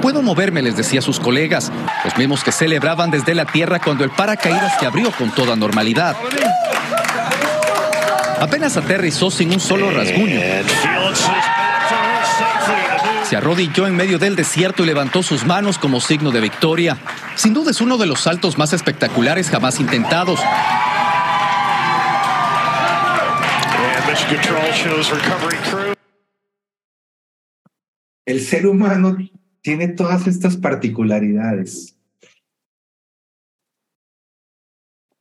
Speaker 3: Puedo moverme, les decía a sus colegas, los mismos que celebraban desde la tierra cuando el paracaídas se abrió con toda normalidad. Apenas aterrizó sin un solo rasguño se arrodilló en medio del desierto y levantó sus manos como signo de victoria. Sin duda es uno de los saltos más espectaculares jamás intentados.
Speaker 1: El ser humano tiene todas estas particularidades.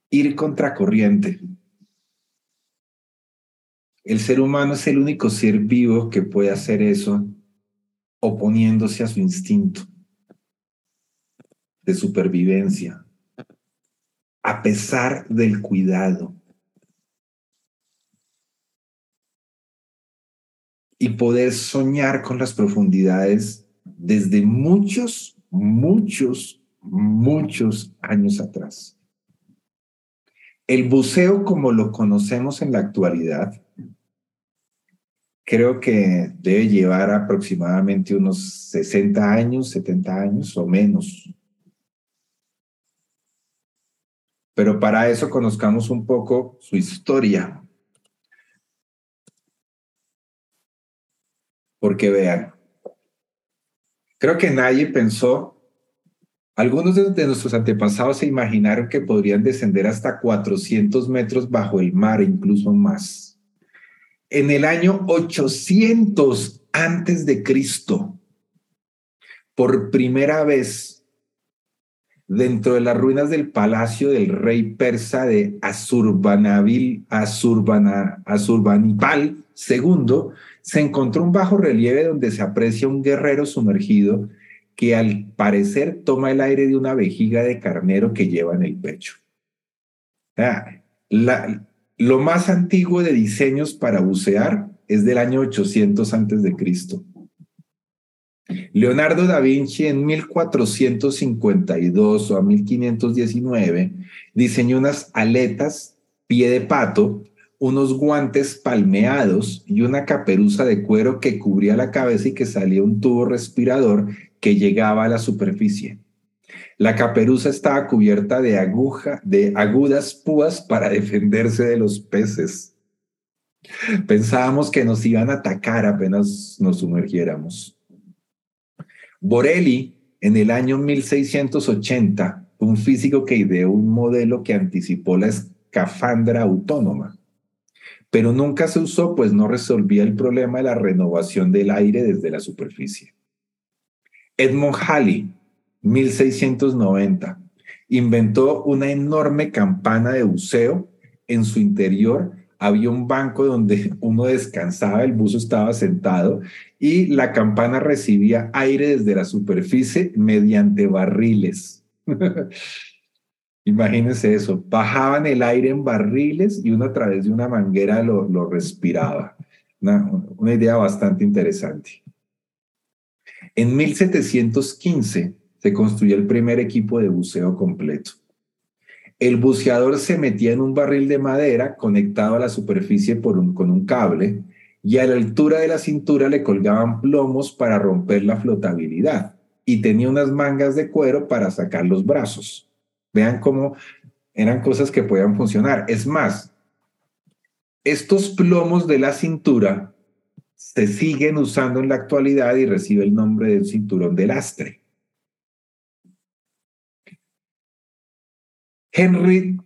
Speaker 1: Ir contracorriente. El ser humano es el único ser vivo que puede hacer eso oponiéndose a su instinto de supervivencia, a pesar del cuidado. Y poder soñar con las profundidades desde muchos, muchos, muchos años atrás. El buceo como lo conocemos en la actualidad creo que debe llevar aproximadamente unos 60 años, 70 años o menos. Pero para eso conozcamos un poco su historia. Porque vean, creo que nadie pensó, algunos de, nuestros antepasados se imaginaron que podrían descender hasta 400 metros bajo el mar, incluso más en el año 800 antes de Cristo, por primera vez, dentro de las ruinas del palacio del rey persa de Asurbanipal II, se encontró un bajo relieve donde se aprecia un guerrero sumergido que al parecer toma el aire de una vejiga de carnero que lleva en el pecho. La, lo más antiguo de diseños para bucear es del año 800 antes de Cristo. Leonardo da Vinci en 1452 o a 1519 diseñó unas aletas pie de pato, unos guantes palmeados y una caperuza de cuero que cubría la cabeza y que salía un tubo respirador que llegaba a la superficie. La caperuza estaba cubierta de, aguja, de agudas púas para defenderse de los peces. Pensábamos que nos iban a atacar apenas nos sumergiéramos. Borelli, en el año 1680, un físico que ideó un modelo que anticipó la escafandra autónoma, pero nunca se usó pues no resolvía el problema de la renovación del aire desde la superficie. Edmond Halley, 1690. Inventó una enorme campana de buceo. En su interior había un banco donde *laughs* uno descansaba, el buzo estaba sentado y la campana recibía aire desde la superficie mediante barriles. *laughs* Imagínense eso, bajaban el aire en barriles y uno a través de una manguera lo, lo respiraba. Una, una idea bastante interesante. En 1715, se construyó el primer equipo de buceo completo. El buceador se metía en un barril de madera conectado a la superficie por un, con un cable y a la altura de la cintura le colgaban plomos para romper la flotabilidad y tenía unas mangas de cuero para sacar los brazos. Vean cómo eran cosas que podían funcionar. Es más, estos plomos de la cintura se siguen usando en la actualidad y recibe el nombre del cinturón de lastre. Henry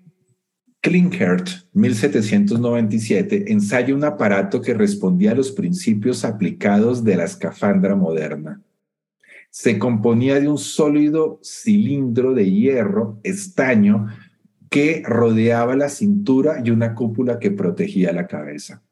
Speaker 1: Klinkert, 1797, ensaya un aparato que respondía a los principios aplicados de la escafandra moderna. Se componía de un sólido cilindro de hierro, estaño, que rodeaba la cintura y una cúpula que protegía la cabeza.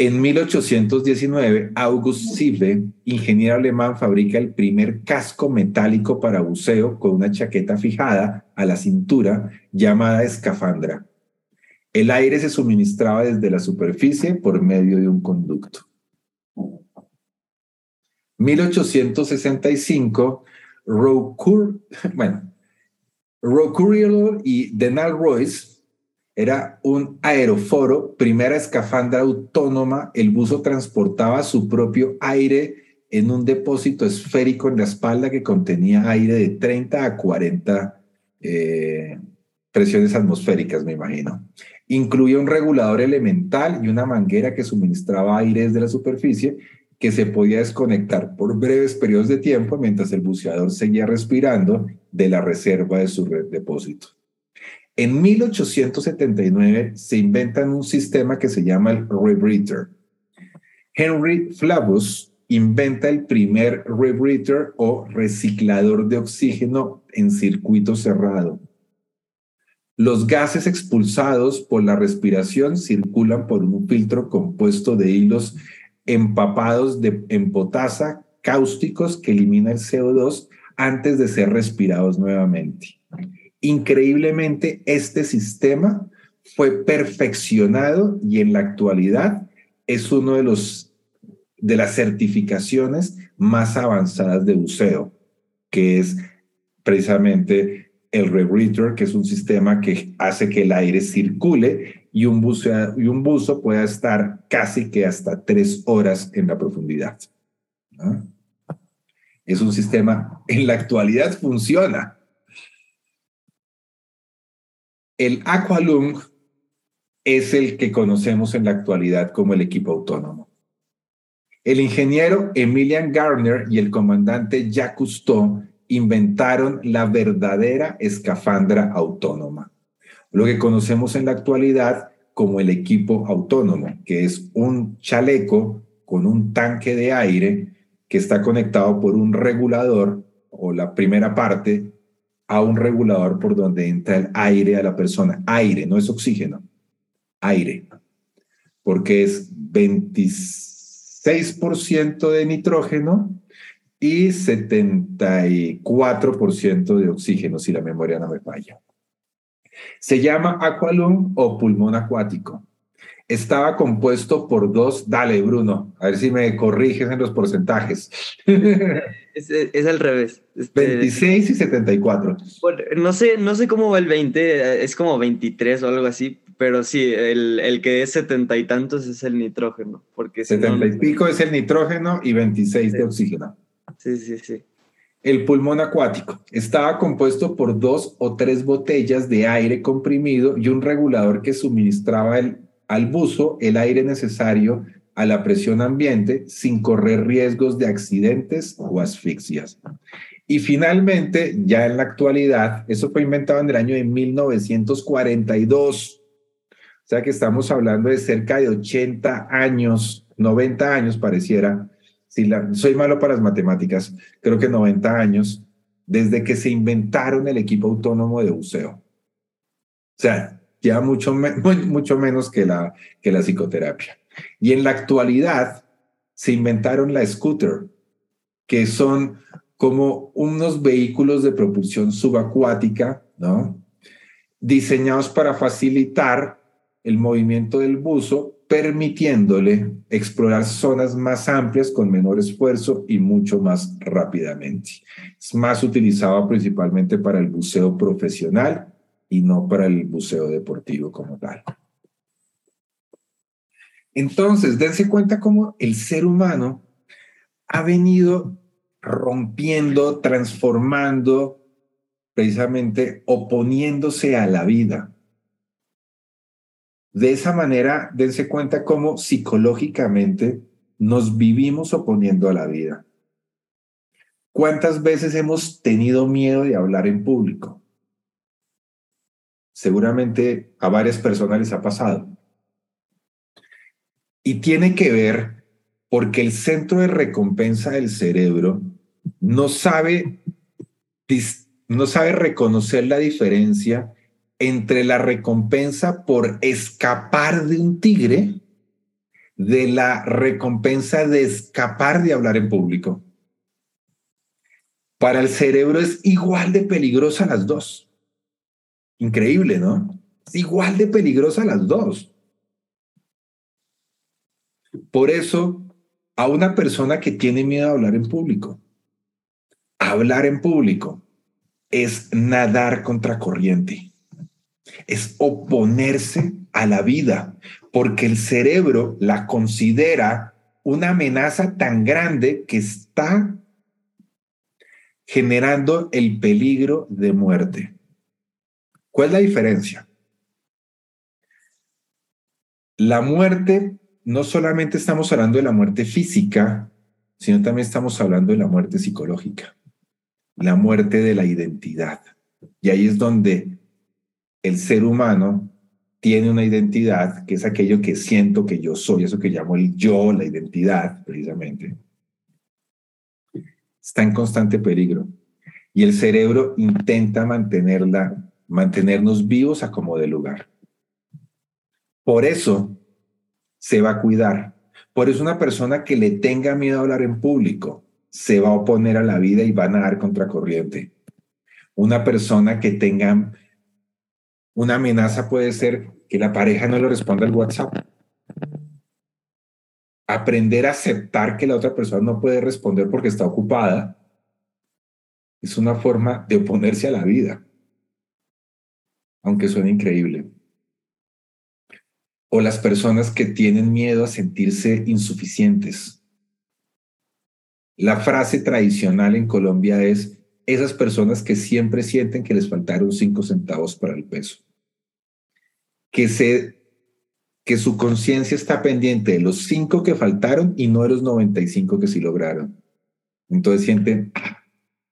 Speaker 1: En 1819, August Sive, ingeniero alemán, fabrica el primer casco metálico para buceo con una chaqueta fijada a la cintura llamada escafandra. El aire se suministraba desde la superficie por medio de un conducto. 1865, *laughs* bueno, y Denal Royce era un aeroforo, primera escafandra autónoma. El buzo transportaba su propio aire en un depósito esférico en la espalda que contenía aire de 30 a 40 eh, presiones atmosféricas, me imagino. Incluía un regulador elemental y una manguera que suministraba aire desde la superficie que se podía desconectar por breves periodos de tiempo mientras el buceador seguía respirando de la reserva de su depósito. En 1879 se inventa un sistema que se llama el rebreather. Henry Flavus inventa el primer rebreather o reciclador de oxígeno en circuito cerrado. Los gases expulsados por la respiración circulan por un filtro compuesto de hilos empapados de, en potasa cáusticos que elimina el CO2 antes de ser respirados nuevamente. Increíblemente, este sistema fue perfeccionado y en la actualidad es uno de los de las certificaciones más avanzadas de buceo, que es precisamente el rebreather, que es un sistema que hace que el aire circule y un, buzo, y un buzo pueda estar casi que hasta tres horas en la profundidad. Es un sistema, en la actualidad funciona. El Aqualung es el que conocemos en la actualidad como el equipo autónomo. El ingeniero Emilian Garner y el comandante Jacques Cousteau inventaron la verdadera escafandra autónoma lo que conocemos en la actualidad como el equipo autónomo, que es un chaleco con un tanque de aire que está conectado por un regulador o la primera parte a un regulador por donde entra el aire a la persona. Aire, no es oxígeno, aire, porque es 26% de nitrógeno y 74% de oxígeno, si la memoria no me falla. Se llama aqualung o pulmón acuático. Estaba compuesto por dos, dale Bruno, a ver si me corriges en los porcentajes. *laughs*
Speaker 4: es, al revés.
Speaker 1: 26 este, y 74.
Speaker 4: no sé, no sé cómo va el 20, es como 23 o algo así, pero sí, el, el que es 70 y tantos es el nitrógeno. Porque
Speaker 1: 70 y pico es el nitrógeno y 26 de oxígeno.
Speaker 4: Sí, sí, sí.
Speaker 1: El pulmón acuático estaba compuesto por dos o tres botellas de aire comprimido y un regulador que suministraba al buzo el aire necesario a la presión ambiente sin correr riesgos de accidentes o asfixias. Y finalmente, ya en la actualidad, eso fue inventado en el año de 1942. O sea que estamos hablando de cerca de 80 años, 90 años pareciera, soy malo para las matemáticas, creo que 90 años, desde que se inventaron el equipo autónomo de buceo. O sea, ya mucho, *laughs* mucho menos que la, que la psicoterapia. Y en la actualidad se inventaron la scooter, que son como unos vehículos de propulsión subacuática, ¿no? Diseñados para facilitar el movimiento del buzo permitiéndole explorar zonas más amplias con menor esfuerzo y mucho más rápidamente. Es más utilizado principalmente para el buceo profesional y no para el buceo deportivo como tal. Entonces, dense cuenta cómo el ser humano ha venido rompiendo, transformando, precisamente oponiéndose a la vida de esa manera, dense cuenta cómo psicológicamente nos vivimos oponiendo a la vida. ¿Cuántas veces hemos tenido miedo de hablar en público? Seguramente a varias personas les ha pasado. Y tiene que ver porque el centro de recompensa del cerebro no sabe, no sabe reconocer la diferencia entre la recompensa por escapar de un tigre de la recompensa de escapar de hablar en público. Para el cerebro es igual de peligrosa las dos. Increíble, ¿no? Igual de peligrosa las dos. Por eso, a una persona que tiene miedo a hablar en público, hablar en público es nadar contra corriente es oponerse a la vida, porque el cerebro la considera una amenaza tan grande que está generando el peligro de muerte. ¿Cuál es la diferencia? la muerte, no solamente estamos hablando de la muerte física, sino también estamos hablando de la muerte psicológica, la muerte de la identidad. Y ahí es donde el ser humano tiene una identidad que es aquello que siento que yo soy, eso que llamo el yo, la identidad, precisamente. Está en constante peligro. Y el cerebro intenta mantenerla, mantenernos vivos a como de lugar. Por eso se va a cuidar. Por eso una persona que le tenga miedo a hablar en público se va a oponer a la vida y va a nadar contracorriente. Una persona que tenga una amenaza puede ser que la pareja no le responda al WhatsApp. Aprender a aceptar que la otra persona no puede responder porque está ocupada es una forma de oponerse a la vida, aunque suene increíble o las personas que tienen miedo a sentirse insuficientes. La frase tradicional en Colombia es esas personas que siempre sienten que les faltaron cinco centavos para el peso. Que, se, que su conciencia está pendiente de los cinco que faltaron y no de los 95 que sí lograron. Entonces sienten, ah,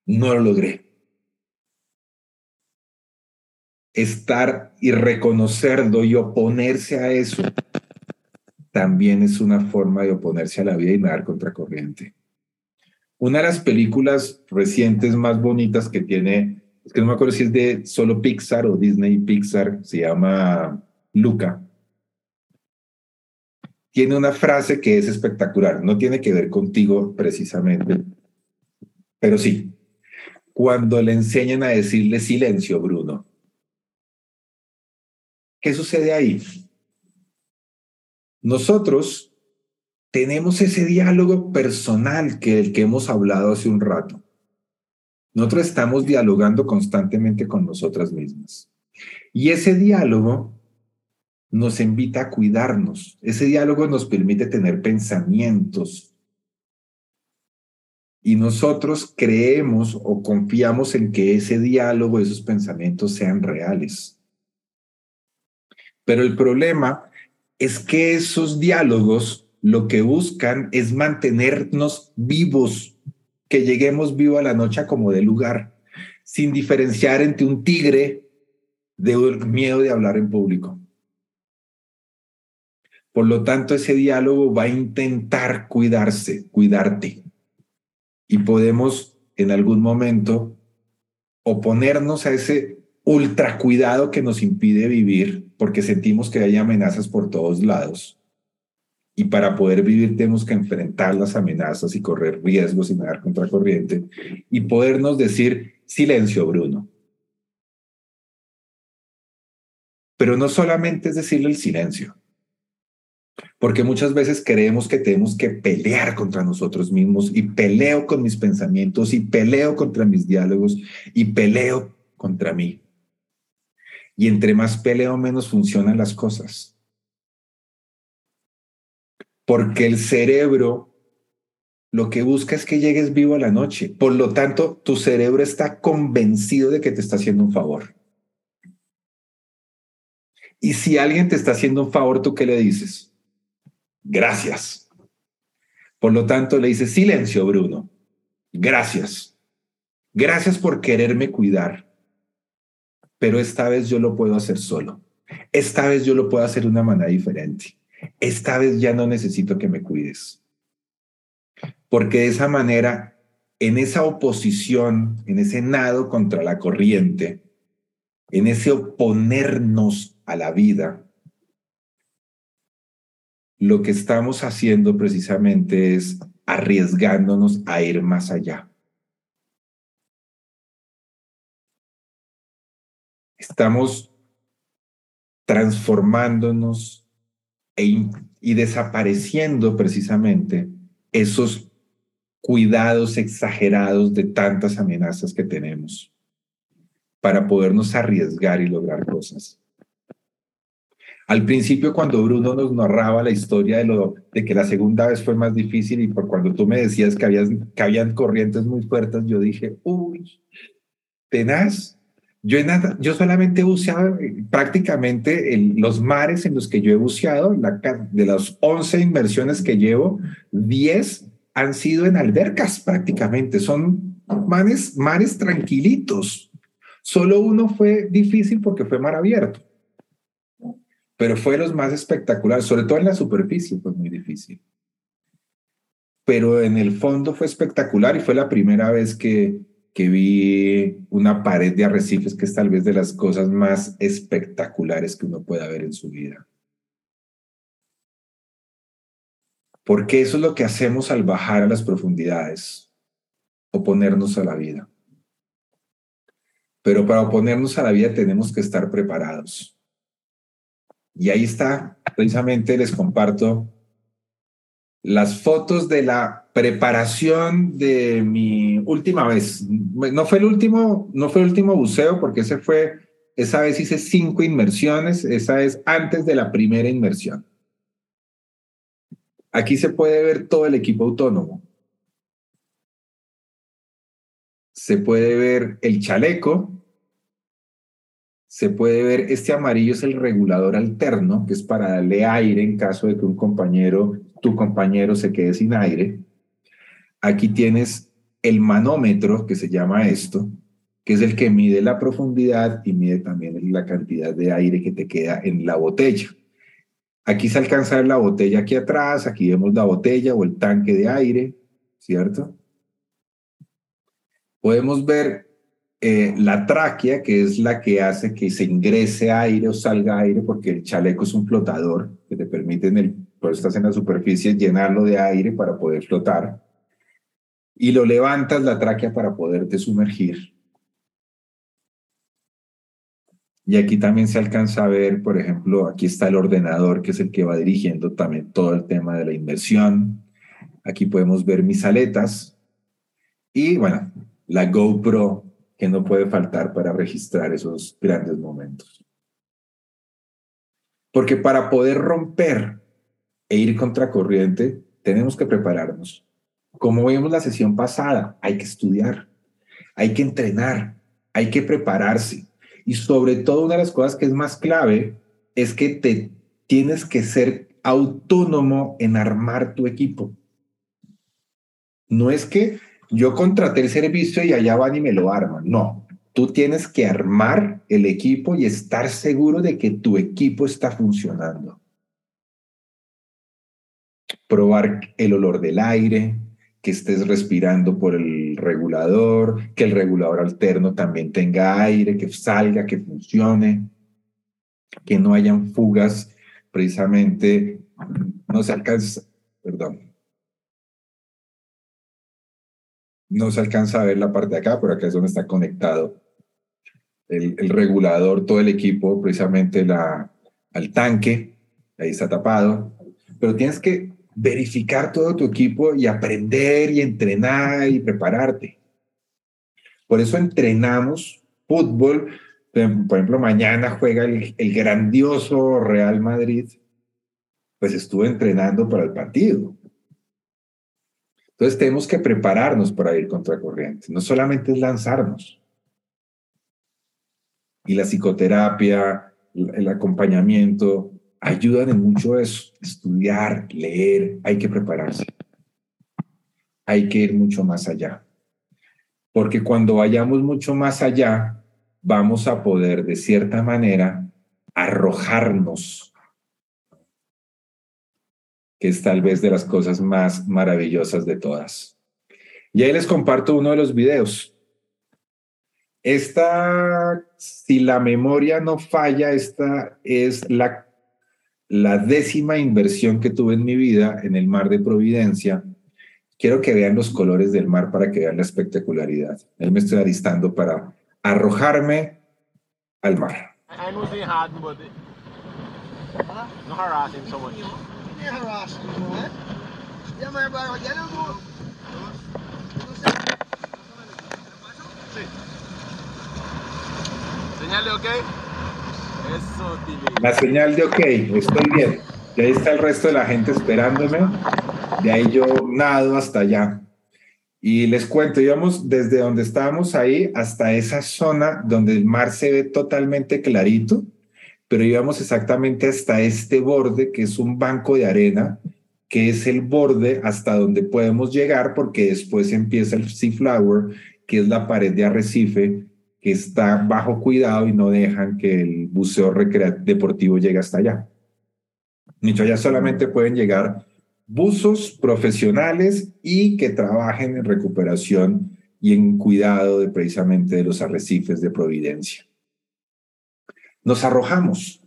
Speaker 1: no lo logré. Estar y reconocerlo y oponerse a eso también es una forma de oponerse a la vida y nadar contracorriente. Una de las películas recientes más bonitas que tiene, es que no me acuerdo si es de solo Pixar o Disney Pixar, se llama Luca. Tiene una frase que es espectacular, no tiene que ver contigo precisamente, pero sí. Cuando le enseñan a decirle silencio, Bruno, ¿Qué sucede ahí? Nosotros tenemos ese diálogo personal que el que hemos hablado hace un rato. Nosotros estamos dialogando constantemente con nosotras mismas. Y ese diálogo nos invita a cuidarnos. Ese diálogo nos permite tener pensamientos. Y nosotros creemos o confiamos en que ese diálogo, esos pensamientos sean reales. Pero el problema es que esos diálogos lo que buscan es mantenernos vivos, que lleguemos vivo a la noche como de lugar, sin diferenciar entre un tigre de miedo de hablar en público. Por lo tanto, ese diálogo va a intentar cuidarse, cuidarte. Y podemos en algún momento oponernos a ese ultra cuidado que nos impide vivir porque sentimos que hay amenazas por todos lados. Y para poder vivir tenemos que enfrentar las amenazas y correr riesgos y nadar contra corriente y podernos decir silencio, Bruno. Pero no solamente es decirle el silencio, porque muchas veces creemos que tenemos que pelear contra nosotros mismos y peleo con mis pensamientos y peleo contra mis diálogos y peleo contra mí. Y entre más peleo, menos funcionan las cosas. Porque el cerebro lo que busca es que llegues vivo a la noche. Por lo tanto, tu cerebro está convencido de que te está haciendo un favor. Y si alguien te está haciendo un favor, ¿tú qué le dices? Gracias. Por lo tanto, le dices, silencio, Bruno. Gracias. Gracias por quererme cuidar pero esta vez yo lo puedo hacer solo. Esta vez yo lo puedo hacer de una manera diferente. Esta vez ya no necesito que me cuides. Porque de esa manera, en esa oposición, en ese nado contra la corriente, en ese oponernos a la vida, lo que estamos haciendo precisamente es arriesgándonos a ir más allá. Estamos transformándonos e y desapareciendo precisamente esos cuidados exagerados de tantas amenazas que tenemos para podernos arriesgar y lograr cosas. Al principio, cuando Bruno nos narraba la historia de, lo, de que la segunda vez fue más difícil y por cuando tú me decías que, habías, que habían corrientes muy fuertes, yo dije, uy, tenaz, Yo, yo solamente he buceado eh, prácticamente en los mares en los que yo he buceado, de las 11 inmersiones que llevo, 10 han sido en albercas prácticamente. Son mares, mares tranquilitos. Solo uno fue difícil porque fue mar abierto. Pero fue los más espectaculares, sobre todo en la superficie fue muy difícil. Pero en el fondo fue espectacular y fue la primera vez que, que vi una pared de arrecifes que es tal vez de las cosas más espectaculares que uno pueda ver en su vida. Porque eso es lo que hacemos al bajar a las profundidades, oponernos a la vida. Pero para oponernos a la vida tenemos que estar preparados. Y ahí está, precisamente les comparto las fotos de la preparación de mi última vez. No fue el último, no fue el último buceo porque ese fue, esa vez hice cinco inmersiones, esa es antes de la primera inmersión. Aquí se puede ver todo el equipo autónomo. Se puede ver el chaleco, se puede ver, este amarillo es el regulador alterno, que es para darle aire en caso de que un compañero tu compañero se quede sin aire. Aquí tienes el manómetro, que se llama esto, que es el que mide la profundidad y mide también la cantidad de aire que te queda en la botella. Aquí se alcanza la botella aquí atrás, aquí vemos la botella o el tanque de aire, ¿cierto? Podemos ver eh, la tráquea, que es la que hace que se ingrese aire o salga aire, porque el chaleco es un flotador que te permite en el estás en la superficie, llenarlo de aire para poder flotar y lo levantas la tráquea para poderte sumergir. Y aquí también se alcanza a ver, por ejemplo, aquí está el ordenador que es el que va dirigiendo también todo el tema de la inversión. Aquí podemos ver mis aletas y bueno, la GoPro que no puede faltar para registrar esos grandes momentos. Porque para poder romper e ir contracorriente, tenemos que prepararnos. Como vimos la sesión pasada, hay que estudiar, hay que entrenar, hay que prepararse. Y sobre todo una de las cosas que es más clave es que te tienes que ser autónomo en armar tu equipo. No es que yo contraté el servicio y allá van y me lo arman. No, tú tienes que armar el equipo y estar seguro de que tu equipo está funcionando probar el olor del aire, que estés respirando por el regulador, que el regulador alterno también tenga aire, que salga, que funcione, que no hayan fugas, precisamente no se alcanza, perdón, no se alcanza a ver la parte de acá, pero acá es donde está conectado el, regulador, todo el equipo, precisamente la, al tanque, ahí está tapado, pero tienes que verificar todo tu equipo y aprender y entrenar y prepararte. Por eso entrenamos fútbol. Por ejemplo, mañana juega el, grandioso Real Madrid. Pues estuve entrenando para el partido. Entonces tenemos que prepararnos para ir contra corriente. No solamente es lanzarnos. Y la psicoterapia, el acompañamiento, ayudan en mucho eso, estudiar, leer, hay que prepararse. Hay que ir mucho más allá. Porque cuando vayamos mucho más allá, vamos a poder de cierta manera arrojarnos, que es tal vez de las cosas más maravillosas de todas. Y ahí les comparto uno de los videos. Esta, si la memoria no falla, esta es la la décima inversión que tuve en mi vida en el mar de Providencia. Quiero que vean los colores del mar para que vean la espectacularidad. Ahí me estoy alistando para arrojarme al mar. Señale ok. La señal de ok, estoy bien. Y ahí está el resto de la gente esperándome. De ahí yo nado hasta allá. Y les cuento, íbamos desde donde estábamos ahí hasta esa zona donde el mar se ve totalmente clarito, pero íbamos exactamente hasta este borde que es un banco de arena, que es el borde hasta donde podemos llegar porque después empieza el Sea Flower, que es la pared de arrecife que está bajo cuidado y no dejan que el buceo deportivo llegue hasta allá. Dicho, allá solamente pueden llegar buzos profesionales y que trabajen en recuperación y en cuidado de precisamente de los arrecifes de Providencia. Nos arrojamos.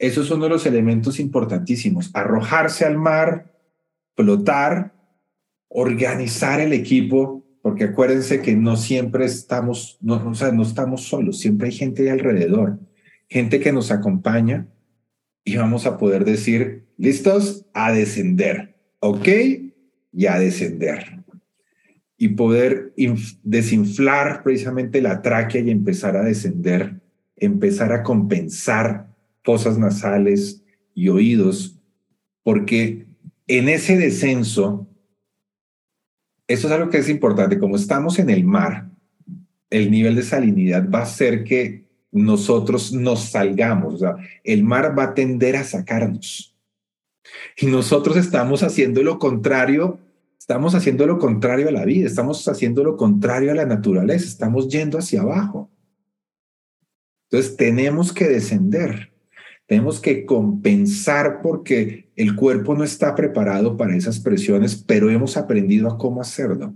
Speaker 1: Eso es uno de los elementos importantísimos. Arrojarse al mar, flotar, organizar el equipo, porque acuérdense que no siempre estamos, no, o sea, no estamos solos, siempre hay gente alrededor, gente que nos acompaña y vamos a poder decir, listos, a descender, ¿ok? Y a descender. Y poder desinflar precisamente la tráquea y empezar a descender, empezar a compensar fosas nasales y oídos, porque en ese descenso, eso es algo que es importante, como estamos en el mar, el nivel de salinidad va a ser que nosotros nos salgamos, o sea, el mar va a tender a sacarnos. Y nosotros estamos haciendo lo contrario, estamos haciendo lo contrario a la vida, estamos haciendo lo contrario a la naturaleza, estamos yendo hacia abajo. Entonces tenemos que descender, tenemos que compensar porque el cuerpo no está preparado para esas presiones, pero hemos aprendido a cómo hacerlo.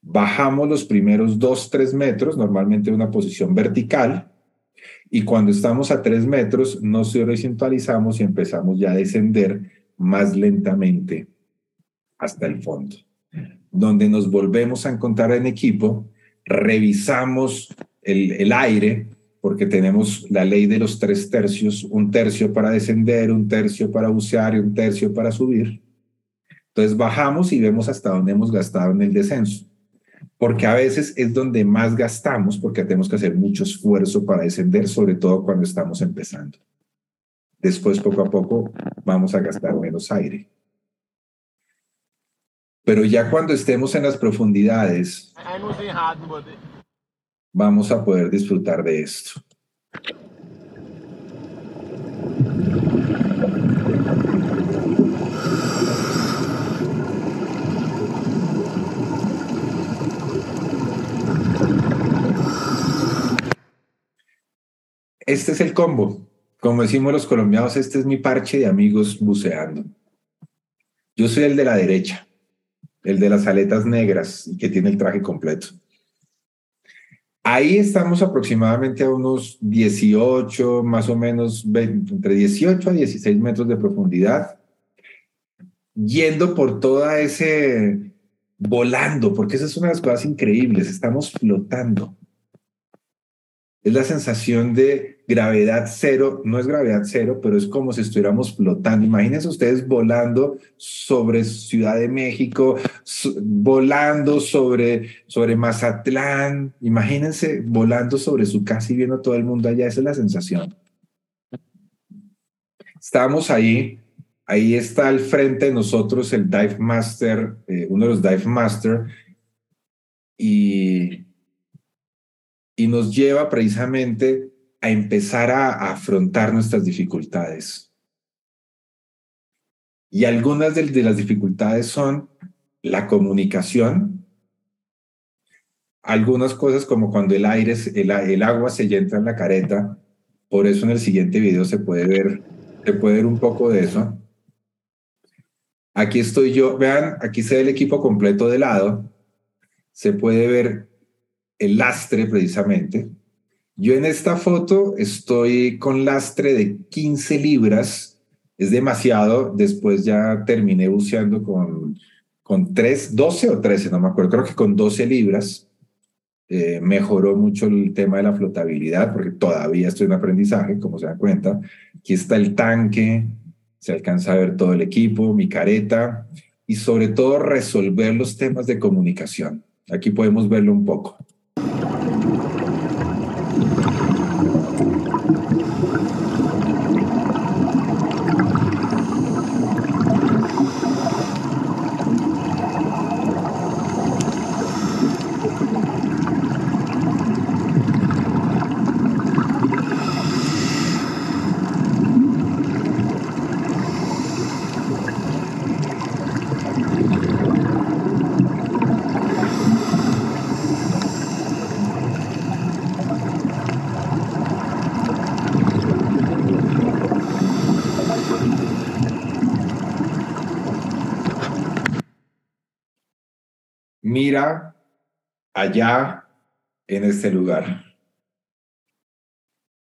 Speaker 1: Bajamos los primeros dos, tres metros, normalmente en una posición vertical, y cuando estamos a tres metros, nos horizontalizamos y empezamos ya a descender más lentamente hasta el fondo, donde nos volvemos a encontrar en equipo, revisamos el aire, porque tenemos la ley de los tres tercios, un tercio para descender, un tercio para bucear y un tercio para subir. Entonces bajamos y vemos hasta dónde hemos gastado en el descenso porque a veces es donde más gastamos porque tenemos que hacer mucho esfuerzo para descender, sobre todo cuando estamos empezando. Después, poco a poco, vamos a gastar menos aire. Pero ya cuando estemos en las profundidades, vamos a poder disfrutar de esto. Este es el combo. Como decimos los colombianos, este es mi parche de amigos buceando. Yo soy el de la derecha, el de las aletas negras que tiene el traje completo. Ahí estamos aproximadamente a unos 18, más o menos, entre 18 a 16 metros de profundidad, yendo por toda ese, volando, porque esa es una de las cosas increíbles, estamos flotando. Es la sensación de gravedad cero, no es gravedad cero, pero es como si estuviéramos flotando. Imagínense ustedes volando sobre Ciudad de México, volando sobre, sobre Mazatlán, imagínense volando sobre su casa y viendo todo el mundo allá, esa es la sensación. Estamos ahí, ahí está al frente de nosotros el Dive Master, eh, uno de los Dive Master, y y nos lleva precisamente a empezar a, afrontar nuestras dificultades. Y algunas de, las dificultades son la comunicación, algunas cosas como cuando el aire, el, el, agua se entra en la careta, por eso en el siguiente video se puede ver, se puede ver un poco de eso. Aquí estoy yo, vean, aquí se ve el equipo completo de lado, se puede ver el lastre precisamente. Yo en esta foto estoy con lastre de 15 libras, es demasiado, después ya terminé buceando con, con 3, 12 o 13, no me acuerdo, creo que con 12 libras. Eh, mejoró mucho el tema de la flotabilidad porque todavía estoy en aprendizaje, como se dan cuenta. Aquí está el tanque, se alcanza a ver todo el equipo, mi careta y sobre todo resolver los temas de comunicación. Aquí podemos verlo un poco. Mira allá en este lugar.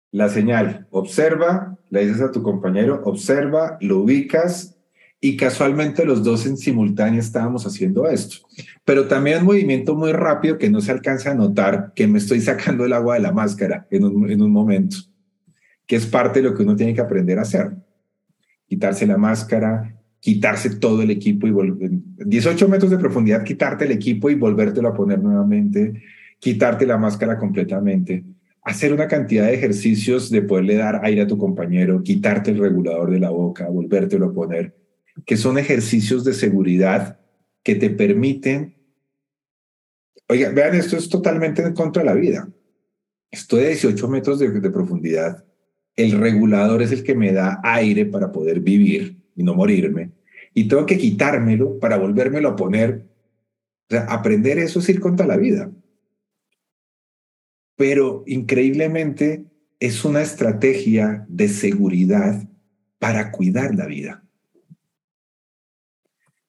Speaker 1: La señal, observa, le dices a tu compañero, observa, lo ubicas y casualmente los dos en simultáneo estábamos haciendo esto. Pero también un movimiento muy rápido que no se alcanza a notar que me estoy sacando el agua de la máscara en un, en un momento, que es parte de lo que uno tiene que aprender a hacer. Quitarse la máscara, quitarse todo el equipo y volver, 18 metros de profundidad, quitarte el equipo y volvértelo a poner nuevamente, quitarte la máscara completamente hacer una cantidad de ejercicios de poderle dar aire a tu compañero, quitarte el regulador de la boca, volvértelo a poner, que son ejercicios de seguridad que te permiten... Oiga, vean, esto es totalmente en contra de la vida. Estoy de 18 metros de profundidad. El regulador es el que me da aire para poder vivir y no morirme. Y tengo que quitármelo para volvérmelo a poner. O sea, aprender eso es ir contra la vida pero increíblemente es una estrategia de seguridad para cuidar la vida.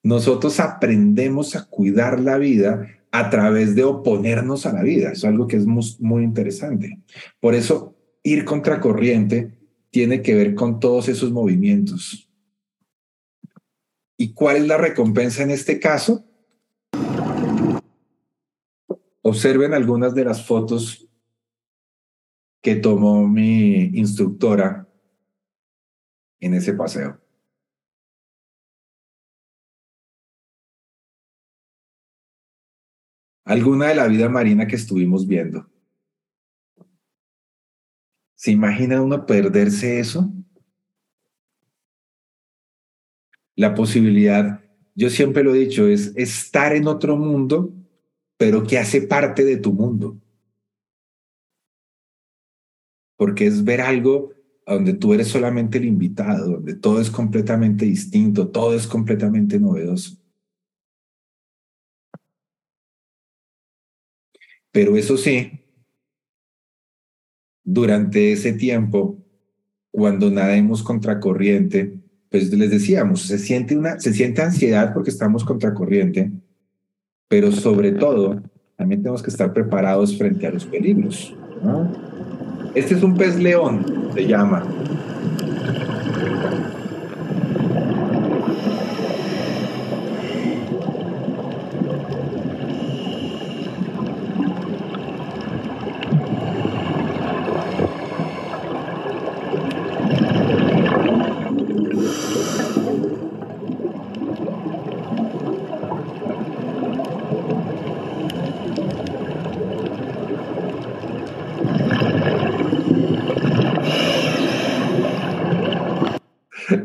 Speaker 1: Nosotros aprendemos a cuidar la vida a través de oponernos a la vida. Es algo que es muy, interesante. Por eso, ir contracorriente tiene que ver con todos esos movimientos. ¿Y cuál es la recompensa en este caso? Observen algunas de las fotos que tomó mi instructora en ese paseo. Alguna de la vida marina que estuvimos viendo. ¿Se imagina uno perderse eso? La posibilidad, yo siempre lo he dicho, es estar en otro mundo, pero que hace parte de tu mundo porque es ver algo donde tú eres solamente el invitado, donde todo es completamente distinto, todo es completamente novedoso. Pero eso sí, durante ese tiempo, cuando nademos contracorriente, pues les decíamos, se siente, una, se siente ansiedad porque estamos contracorriente, pero sobre todo, también tenemos que estar preparados frente a los peligros. Este es un pez león, se llama.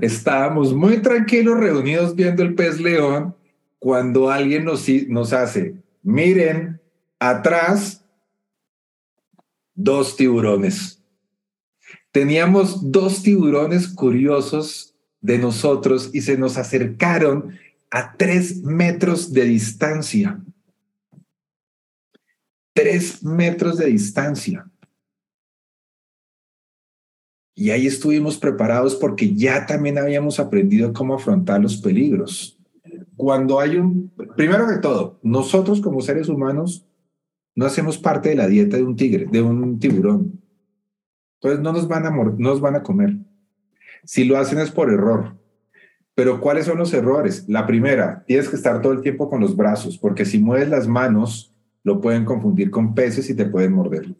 Speaker 1: Estábamos muy tranquilos reunidos viendo el pez león cuando alguien nos, nos hace, miren, atrás, dos tiburones. Teníamos dos tiburones curiosos de nosotros y se nos acercaron a tres metros de distancia. Tres metros de distancia. Y ahí estuvimos preparados porque ya también habíamos aprendido cómo afrontar los peligros. Cuando hay un, primero que todo, nosotros como seres humanos no hacemos parte de la dieta de un tigre, de un tiburón. Entonces no nos van a, no nos van a comer. Si lo hacen es por error. Pero ¿cuáles son los errores? La primera, tienes que estar todo el tiempo con los brazos, porque si mueves las manos, lo pueden confundir con peces y te pueden morder.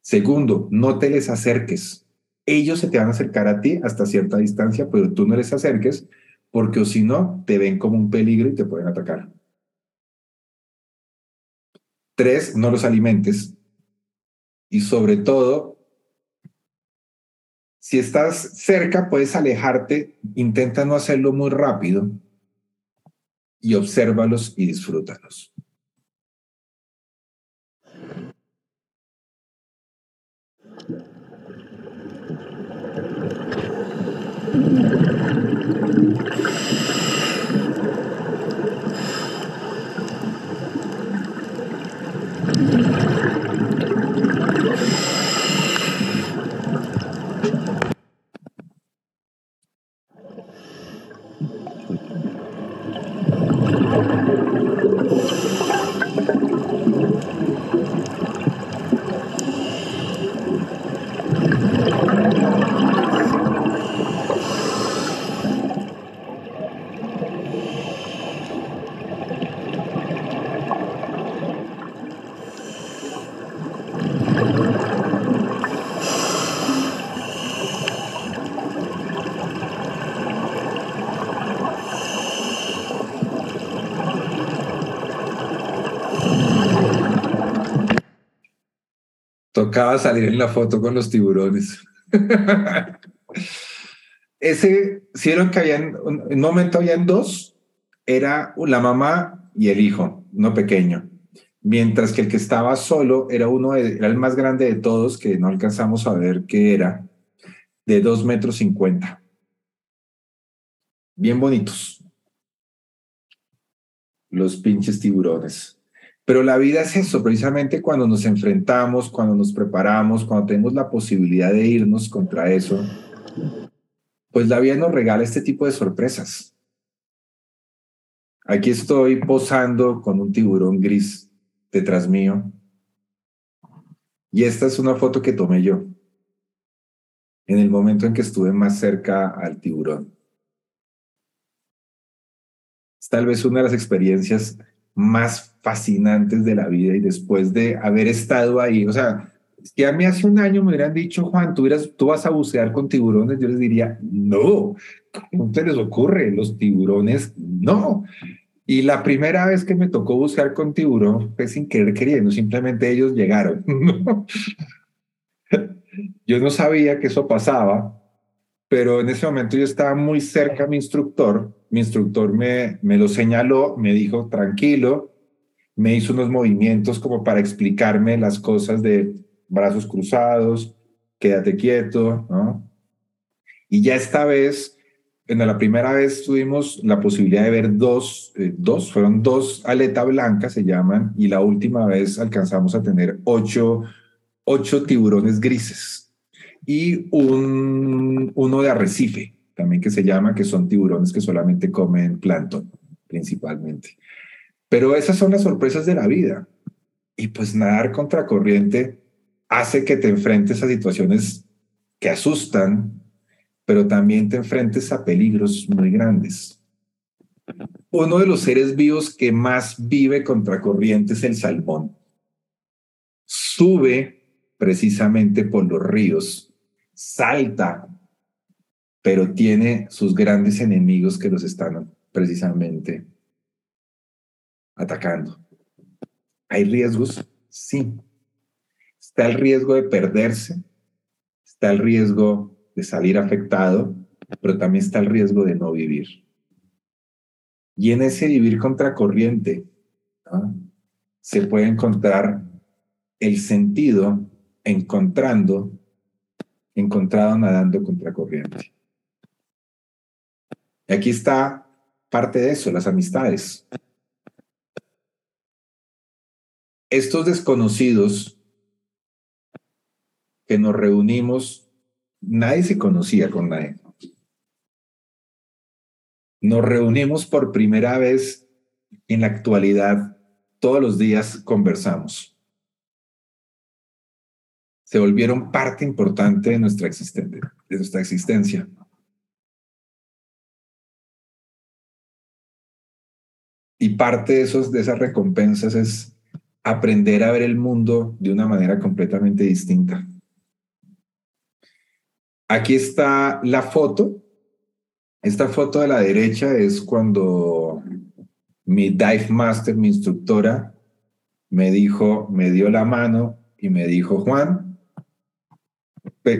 Speaker 1: Segundo, no te les acerques ellos se te van a acercar a ti hasta cierta distancia, pero tú no les acerques porque o si no, te ven como un peligro y te pueden atacar. Tres, no los alimentes. Y sobre todo, si estás cerca, puedes alejarte, intenta no hacerlo muy rápido y obsérvalos y disfrútalos. Thank *laughs* you. Tocaba salir en la foto con los tiburones. *laughs* Ese, vieron que habían, en un momento habían dos, era la mamá y el hijo, no pequeño. Mientras que el que estaba solo era uno, era el más grande de todos, que no alcanzamos a ver qué era, de dos metros cincuenta. Bien bonitos. Los pinches tiburones. Pero la vida es eso, precisamente cuando nos enfrentamos, cuando nos preparamos, cuando tenemos la posibilidad de irnos contra eso, pues la vida nos regala este tipo de sorpresas. Aquí estoy posando con un tiburón gris detrás mío. Y esta es una foto que tomé yo en el momento en que estuve más cerca al tiburón. Es tal vez una de las experiencias más fascinantes de la vida y después de haber estado ahí, o sea, si a hace un año me hubieran dicho, Juan, tú, tú vas a bucear con tiburones, yo les diría, no, ¿cómo te les ocurre? Los tiburones, no. Y la primera vez que me tocó bucear con tiburón fue sin querer queriendo, simplemente ellos llegaron. *laughs* yo no sabía que eso pasaba, pero en ese momento yo estaba muy cerca mi instructor, mi instructor me, me lo señaló, me dijo, tranquilo, me hizo unos movimientos como para explicarme las cosas de brazos cruzados, quédate quieto, ¿no? Y ya esta vez, en la primera vez tuvimos la posibilidad de ver dos, eh, dos, fueron dos aletas blancas, se llaman, y la última vez alcanzamos a tener ocho, ocho tiburones grises y un, uno de arrecife, también que se llama, que son tiburones que solamente comen plancton, principalmente. Pero esas son las sorpresas de la vida. Y pues nadar contracorriente hace que te enfrentes a situaciones que asustan, pero también te enfrentes a peligros muy grandes. Uno de los seres vivos que más vive contracorriente es el salmón. Sube precisamente por los ríos, salta pero tiene sus grandes enemigos que los están precisamente atacando. ¿Hay riesgos? Sí. Está el riesgo de perderse, está el riesgo de salir afectado, pero también está el riesgo de no vivir. Y en ese vivir contracorriente se puede encontrar el sentido encontrando, encontrado nadando contracorriente. Y aquí está parte de eso, las amistades. Estos desconocidos que nos reunimos, nadie se conocía con nadie. Nos reunimos por primera vez en la actualidad, todos los días conversamos. Se volvieron parte importante de nuestra, existencia, de nuestra existencia. Y parte de, esos, de esas recompensas es aprender a ver el mundo de una manera completamente distinta. Aquí está la foto. Esta foto de la derecha es cuando mi dive master, mi instructora, me dijo, me dio la mano y me dijo, Juan,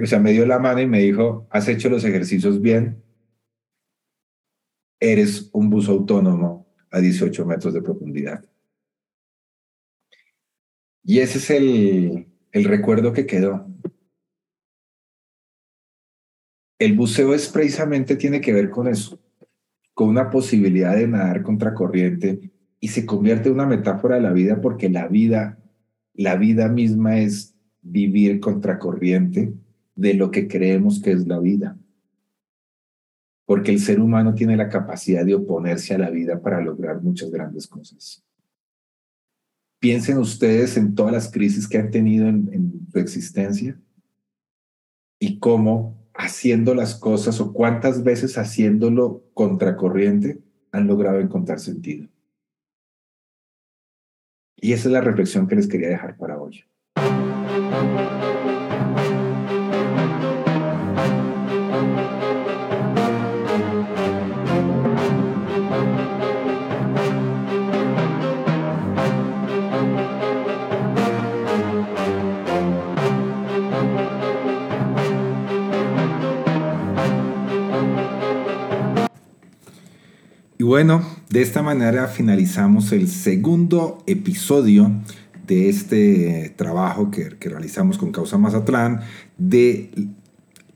Speaker 1: o sea, me dio la mano y me dijo, has hecho los ejercicios bien, eres un buzo autónomo, a 18 metros de profundidad. Y ese es el, el recuerdo que quedó. El buceo es precisamente tiene que ver con eso, con una posibilidad de nadar contracorriente y se convierte en una metáfora de la vida porque la vida, la vida misma es vivir contracorriente de lo que creemos que es la vida porque el ser humano tiene la capacidad de oponerse a la vida para lograr muchas grandes cosas. Piensen ustedes en todas las crisis que han tenido en, su existencia y cómo haciendo las cosas o cuántas veces haciéndolo contracorriente han logrado encontrar sentido. Y esa es la reflexión que les quería dejar para hoy. Bueno, de esta manera finalizamos el segundo episodio de este trabajo que, realizamos con Causa Mazatlán de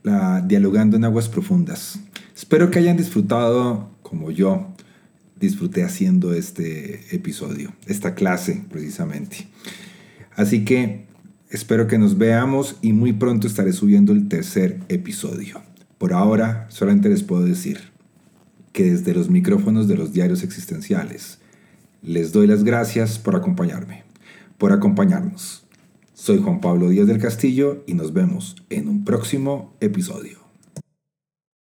Speaker 1: la, Dialogando en Aguas Profundas. Espero que hayan disfrutado como yo disfruté haciendo este episodio, esta clase precisamente. Así que espero que nos veamos y muy pronto estaré subiendo el tercer episodio. Por ahora solamente les puedo decir que desde los micrófonos de los diarios existenciales les doy las gracias por acompañarme, por acompañarnos. Soy Juan Pablo Díaz del Castillo y nos vemos en un próximo episodio.